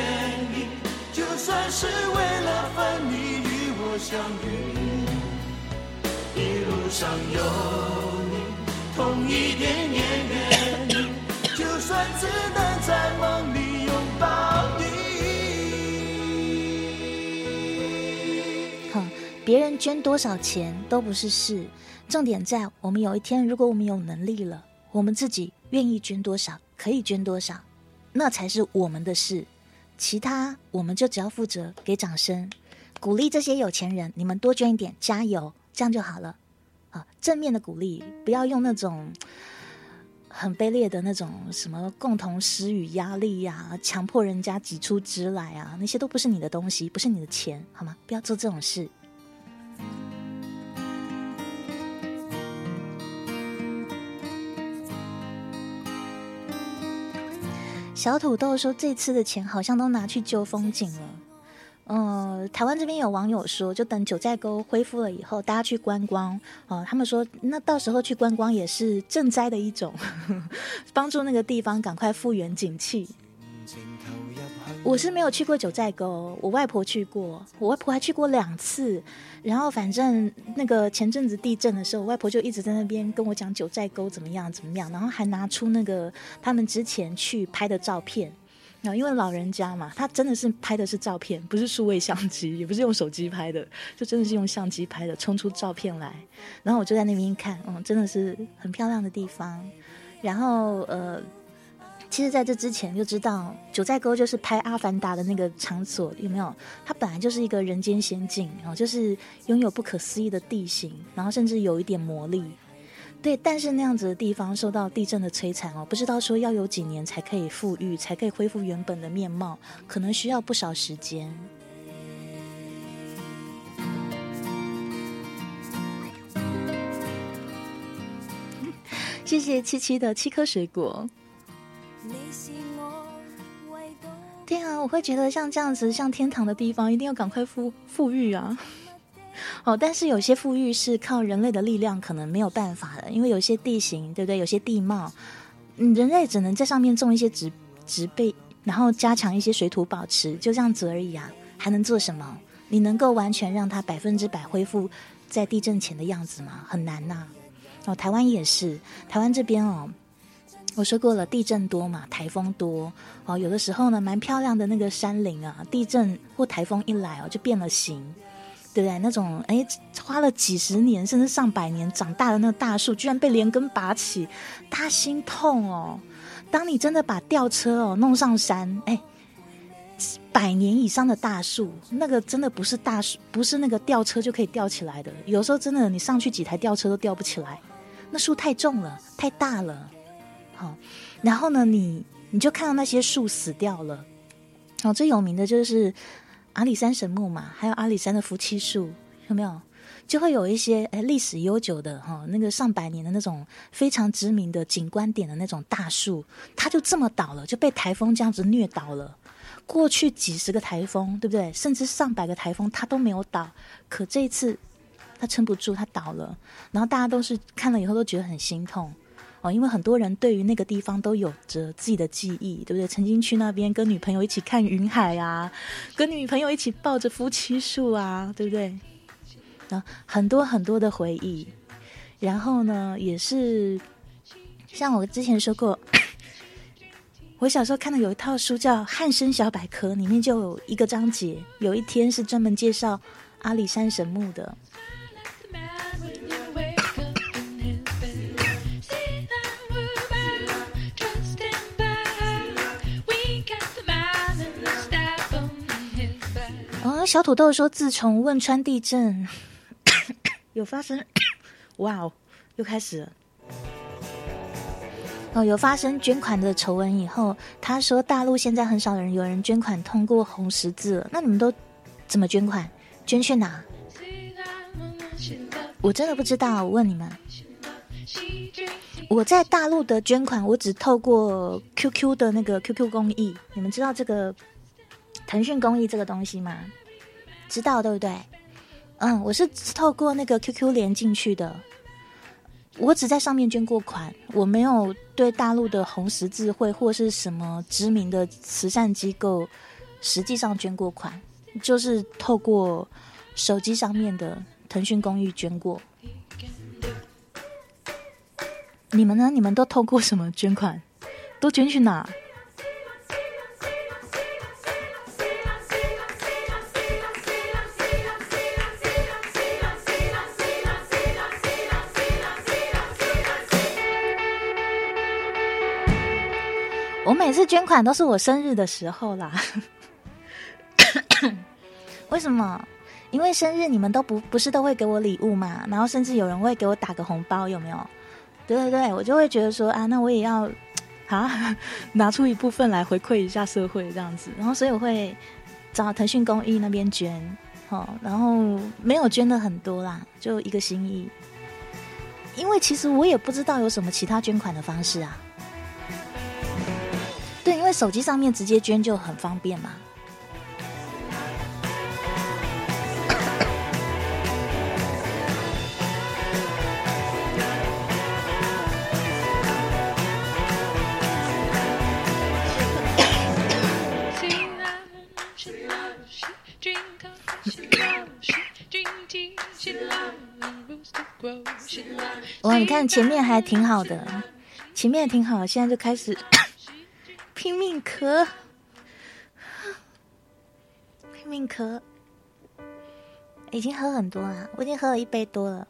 意。就算是为了分离与我相遇，一路上有你，痛一点也愿意。就算只能在梦里拥抱你。哼，别人捐多少钱都不是事，重点在我们有一天，如果我们有能力了，我们自己愿意捐多少，可以捐多少，那才是我们的事。其他我们就只要负责给掌声，鼓励这些有钱人，你们多捐一点，加油，这样就好了。啊，正面的鼓励，不要用那种很卑劣的那种什么共同施与压力呀、强迫人家挤出汁来啊，那些都不是你的东西，不是你的钱，好吗？不要做这种事。小土豆说：“这次的钱好像都拿去救风景了。”嗯，台湾这边有网友说，就等九寨沟恢复了以后，大家去观光。哦、他们说，那到时候去观光也是赈灾的一种，*laughs* 帮助那个地方赶快复原景气。我是没有去过九寨沟，我外婆去过，我外婆还去过两次。然后反正那个前阵子地震的时候，我外婆就一直在那边跟我讲九寨沟怎么样怎么样，然后还拿出那个他们之前去拍的照片。然后因为老人家嘛，他真的是拍的是照片，不是数位相机，也不是用手机拍的，就真的是用相机拍的，冲出照片来。然后我就在那边看，嗯，真的是很漂亮的地方。然后呃，其实在这之前就知道九寨沟就是拍《阿凡达》的那个场所，有没有？它本来就是一个人间仙境，然后就是拥有不可思议的地形，然后甚至有一点魔力。对，但是那样子的地方受到地震的摧残哦，不知道说要有几年才可以复育，才可以恢复原本的面貌，可能需要不少时间。谢谢七七的七颗水果。对啊，我会觉得像这样子像天堂的地方，一定要赶快富富裕啊。*laughs* 哦，但是有些富裕是靠人类的力量可能没有办法的，因为有些地形，对不对？有些地貌，嗯，人类只能在上面种一些植植被，然后加强一些水土保持，就这样子而已啊，还能做什么？你能够完全让它百分之百恢复在地震前的样子吗？很难呐。哦，台湾也是，台湾这边哦，我说过了，地震多嘛，台风多哦，有的时候呢，蛮漂亮的那个山林啊，地震或台风一来哦，就变了形。对不对？那种哎，花了几十年甚至上百年长大的那个大树，居然被连根拔起，他心痛哦。当你真的把吊车哦弄上山，哎，百年以上的大树，那个真的不是大树，不是那个吊车就可以吊起来的。有时候真的，你上去几台吊车都吊不起来，那树太重了，太大了。好，然后呢，你你就看到那些树死掉了。哦，最有名的就是。阿里山神木嘛，还有阿里山的夫妻树，有没有？就会有一些诶历史悠久的哈，那个上百年的那种非常知名的景观点的那种大树，它就这么倒了，就被台风这样子虐倒了。过去几十个台风，对不对？甚至上百个台风，它都没有倒，可这一次它撑不住，它倒了。然后大家都是看了以后都觉得很心痛。哦，因为很多人对于那个地方都有着自己的记忆，对不对？曾经去那边跟女朋友一起看云海啊，跟女朋友一起抱着夫妻树啊，对不对？啊，很多很多的回忆。然后呢，也是像我之前说过，*coughs* 我小时候看的有一套书叫《汉生小百科》，里面就有一个章节，有一天是专门介绍阿里山神木的。小土豆说：“自从汶川地震有发生，哇哦，又开始了哦，有发生捐款的丑闻以后，他说大陆现在很少人有人捐款通过红十字了。那你们都怎么捐款？捐去哪？我真的不知道。我问你们，我在大陆的捐款，我只透过 QQ 的那个 QQ 公益。你们知道这个腾讯公益这个东西吗？”知道对不对？嗯，我是透过那个 QQ 连进去的。我只在上面捐过款，我没有对大陆的红十字会或是什么知名的慈善机构实际上捐过款，就是透过手机上面的腾讯公益捐过。你们呢？你们都透过什么捐款？都捐去哪？每次捐款都是我生日的时候啦，*coughs* 为什么？因为生日你们都不不是都会给我礼物嘛，然后甚至有人会给我打个红包，有没有？对对对，我就会觉得说啊，那我也要 *tsk* 啊 *laughs* 拿出一部分来回馈一下社会这样子，然后所以我会找腾讯公益那边捐，好，然后没有捐的很多啦，就一个心意，因为其实我也不知道有什么其他捐款的方式啊。手机上面直接捐就很方便嘛。哇，你看前面还挺好的，前面挺好，现在就开始。拼命咳，拼命咳，已经喝很多了，我已经喝了一杯多了。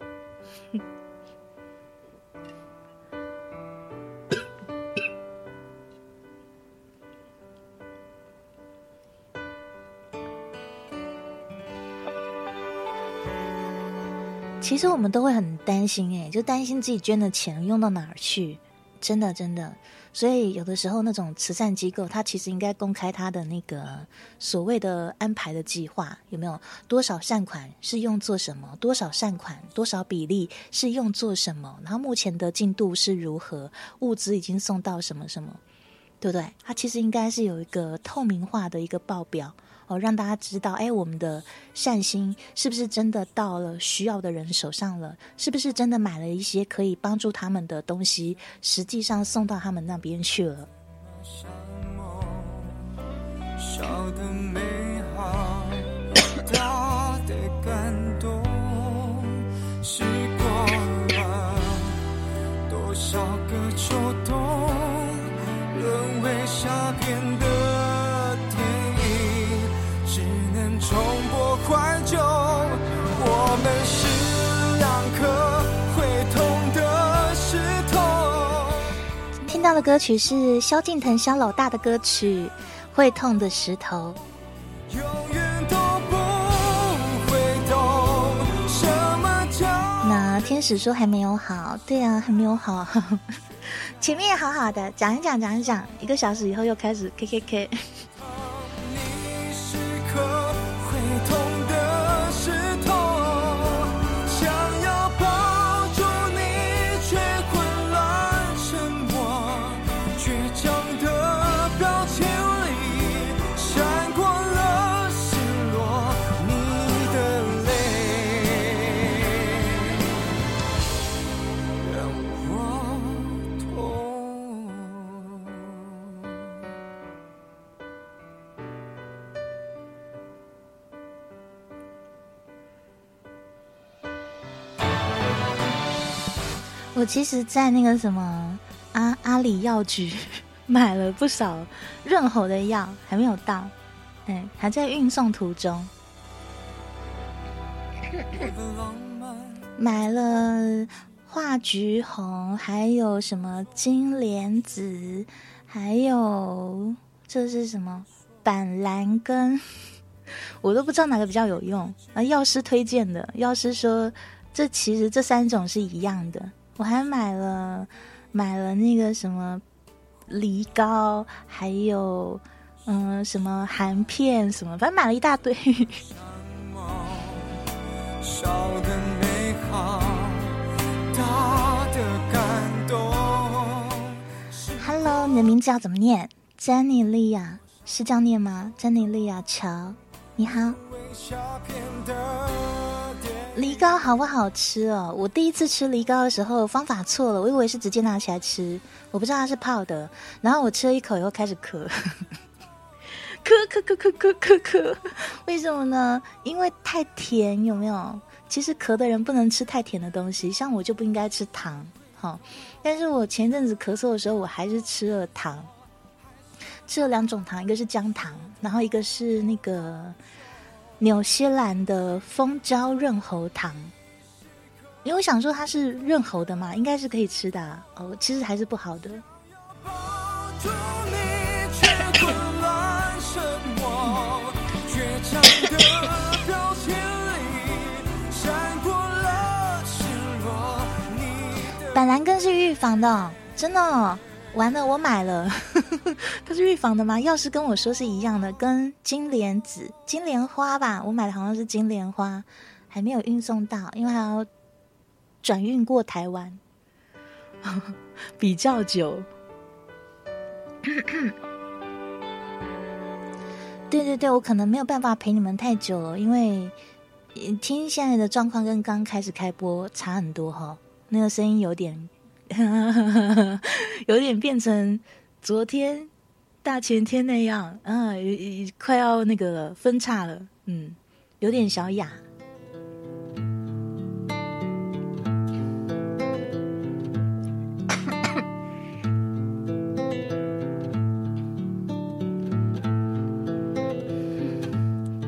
其实我们都会很担心，哎，就担心自己捐的钱用到哪儿去，真的真的。所以有的时候那种慈善机构，它其实应该公开它的那个所谓的安排的计划，有没有多少善款是用做什么，多少善款多少比例是用做什么，然后目前的进度是如何，物资已经送到什么什么，对不对？它其实应该是有一个透明化的一个报表。让大家知道，哎，我们的善心是不是真的到了需要的人手上了？是不是真的买了一些可以帮助他们的东西，实际上送到他们那边去了？美好，的歌曲是萧敬腾萧老大的歌曲《会痛的石头》。永远都不会懂什么叫。那天使说还没有好，对啊，还没有好。*laughs* 前面也好好的讲一讲，讲一讲，一个小时以后又开始 K K K。我其实，在那个什么阿阿里药局 *laughs* 买了不少润喉的药，还没有到，哎，还在运送途中。买了化橘红，还有什么金莲子，还有这是什么板蓝根，*laughs* 我都不知道哪个比较有用。啊，药师推荐的，药师说这其实这三种是一样的。我还买了买了那个什么梨膏，还有嗯什么含片什么，反正买了一大堆。Hello，你的名字要怎么念？詹妮莉亚是这样念吗？詹妮莉亚乔，你好。梨膏好不好吃哦？我第一次吃梨膏的时候方法错了，我以为是直接拿起来吃，我不知道它是泡的。然后我吃了一口以后开始咳，*laughs* 咳咳咳咳咳咳咳，为什么呢？因为太甜，有没有？其实咳的人不能吃太甜的东西，像我就不应该吃糖，哈。但是我前阵子咳嗽的时候，我还是吃了糖，吃了两种糖，一个是姜糖，然后一个是那个。纽西兰的蜂胶润喉糖，因为我想说它是润喉的嘛，应该是可以吃的哦。其实还是不好的。*laughs* 板蓝根是预防的，真的。完了，我买了，*laughs* 它是预防的吗？药师跟我说是一样的，跟金莲子、金莲花吧，我买的好像是金莲花，还没有运送到，因为还要转运过台湾，*laughs* 比较久。*coughs* 对对对，我可能没有办法陪你们太久了，因为听现在的状况跟刚开始开播差很多哈，那个声音有点。*laughs* 有点变成昨天、大前天那样，啊，快要那个分叉了，嗯，有点小哑。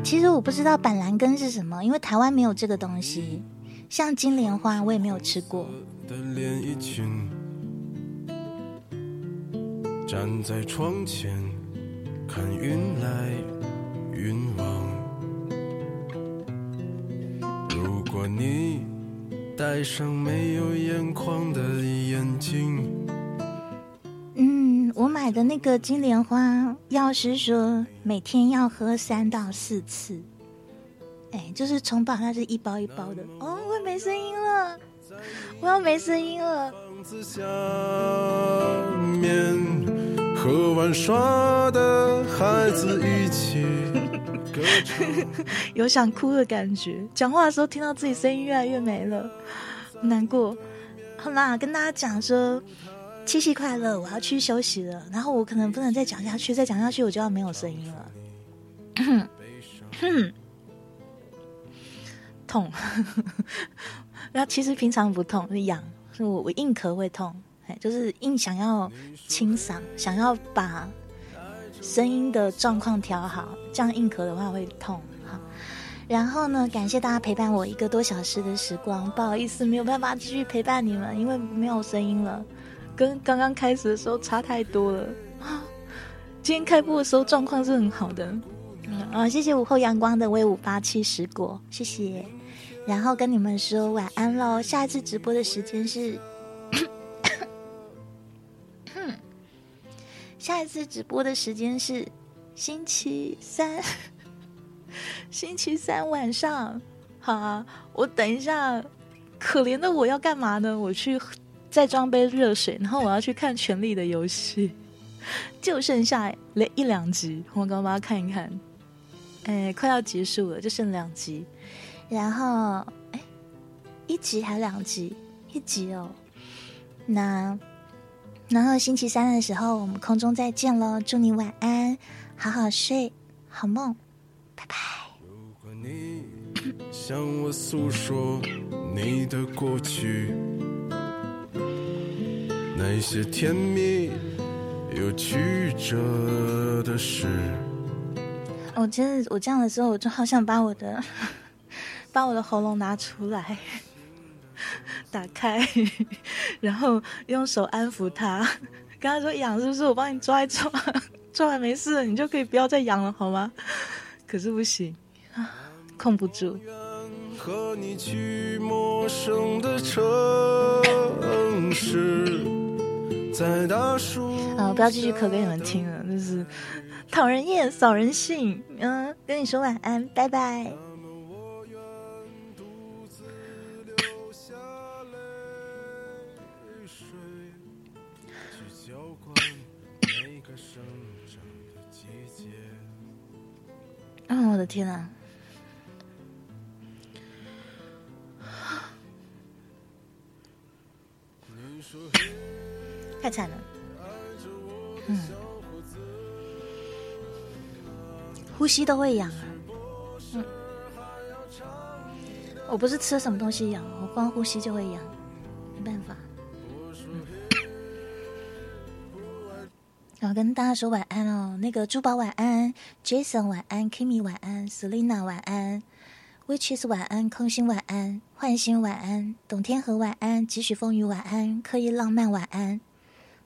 其实我不知道板蓝根是什么，因为台湾没有这个东西。像金莲花，我也没有吃过。的连衣裙，站在窗前看云来云往。如果你戴上没有眼眶的眼睛，嗯，我买的那个金莲花，药师说每天要喝三到四次。哎，就是冲泡，它是一包一包的。哦，我没声音了，我要没声音了。和玩耍的孩子一起。有想哭的感觉，讲话的时候听到自己声音越来越没了，难过。好啦，跟大家讲说七夕快乐，我要去休息了。然后我可能不能再讲下去，再讲下去我就要没有声音了。*coughs* 痛，*laughs* 那其实平常不痛，是痒，是我我硬咳会痛，哎，就是硬想要清嗓，想要把声音的状况调好，这样硬咳的话会痛。好，然后呢，感谢大家陪伴我一个多小时的时光，不好意思没有办法继续陪伴你们，因为没有声音了，跟刚刚开始的时候差太多了。今天开播的时候状况是很好的，嗯啊，谢谢午后阳光的威武八七十果，谢谢。然后跟你们说晚安喽，下一次直播的时间是，*coughs* 下一次直播的时间是星期三，*laughs* 星期三晚上。好啊，我等一下，可怜的我要干嘛呢？我去再装杯热水，然后我要去看《权力的游戏》，*laughs* 就剩下了一两集，我刚刚把它看一看，哎，快要结束了，就剩两集。然后，哎，一集还两集？一集哦。那，然后星期三的时候，我们空中再见喽！祝你晚安，好好睡，好梦，拜拜。如果你向我诉说你的过去，那些甜蜜又曲折的事，我真的，我这样的时候，我就好想把我的。把我的喉咙拿出来，*laughs* 打开，*laughs* 然后用手安抚他。跟他说痒是不是？我帮你抓一抓，*laughs* 抓完没事了，你就可以不要再痒了，好吗？可是不行啊，控不住。和你去陌生的城市，在大树啊，不要继续咳给你们听了，就是讨人厌、扫人性。嗯，跟你说晚安，拜拜。啊，我的天啊！太惨了，嗯，呼吸都会痒啊。嗯，我不是吃什么东西痒，我光呼吸就会痒，没办法。然后跟大家说晚安哦，那个珠宝晚安，Jason 晚安，Kimi 晚安，Selina 晚安，Witches 晚安，空心晚安，幻星晚安，董天河晚安，几许风雨晚安，刻意浪漫晚安，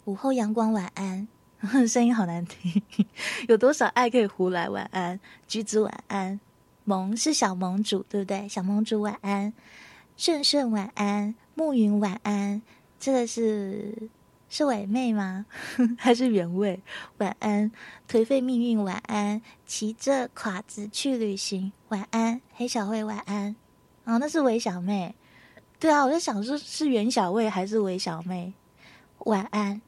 午后阳光晚安，*laughs* 声音好难听，有多少爱可以胡来晚安，橘子晚安，萌是小盟主对不对？小盟主晚安，顺顺晚安，暮云晚安，这个是。是伪妹吗？*laughs* 还是原味？晚安，颓废命运。晚安，骑着垮子去旅行。晚安，黑小慧。晚安。哦，那是韦小妹。对啊，我在想说，是袁小慧还是韦小妹？晚安。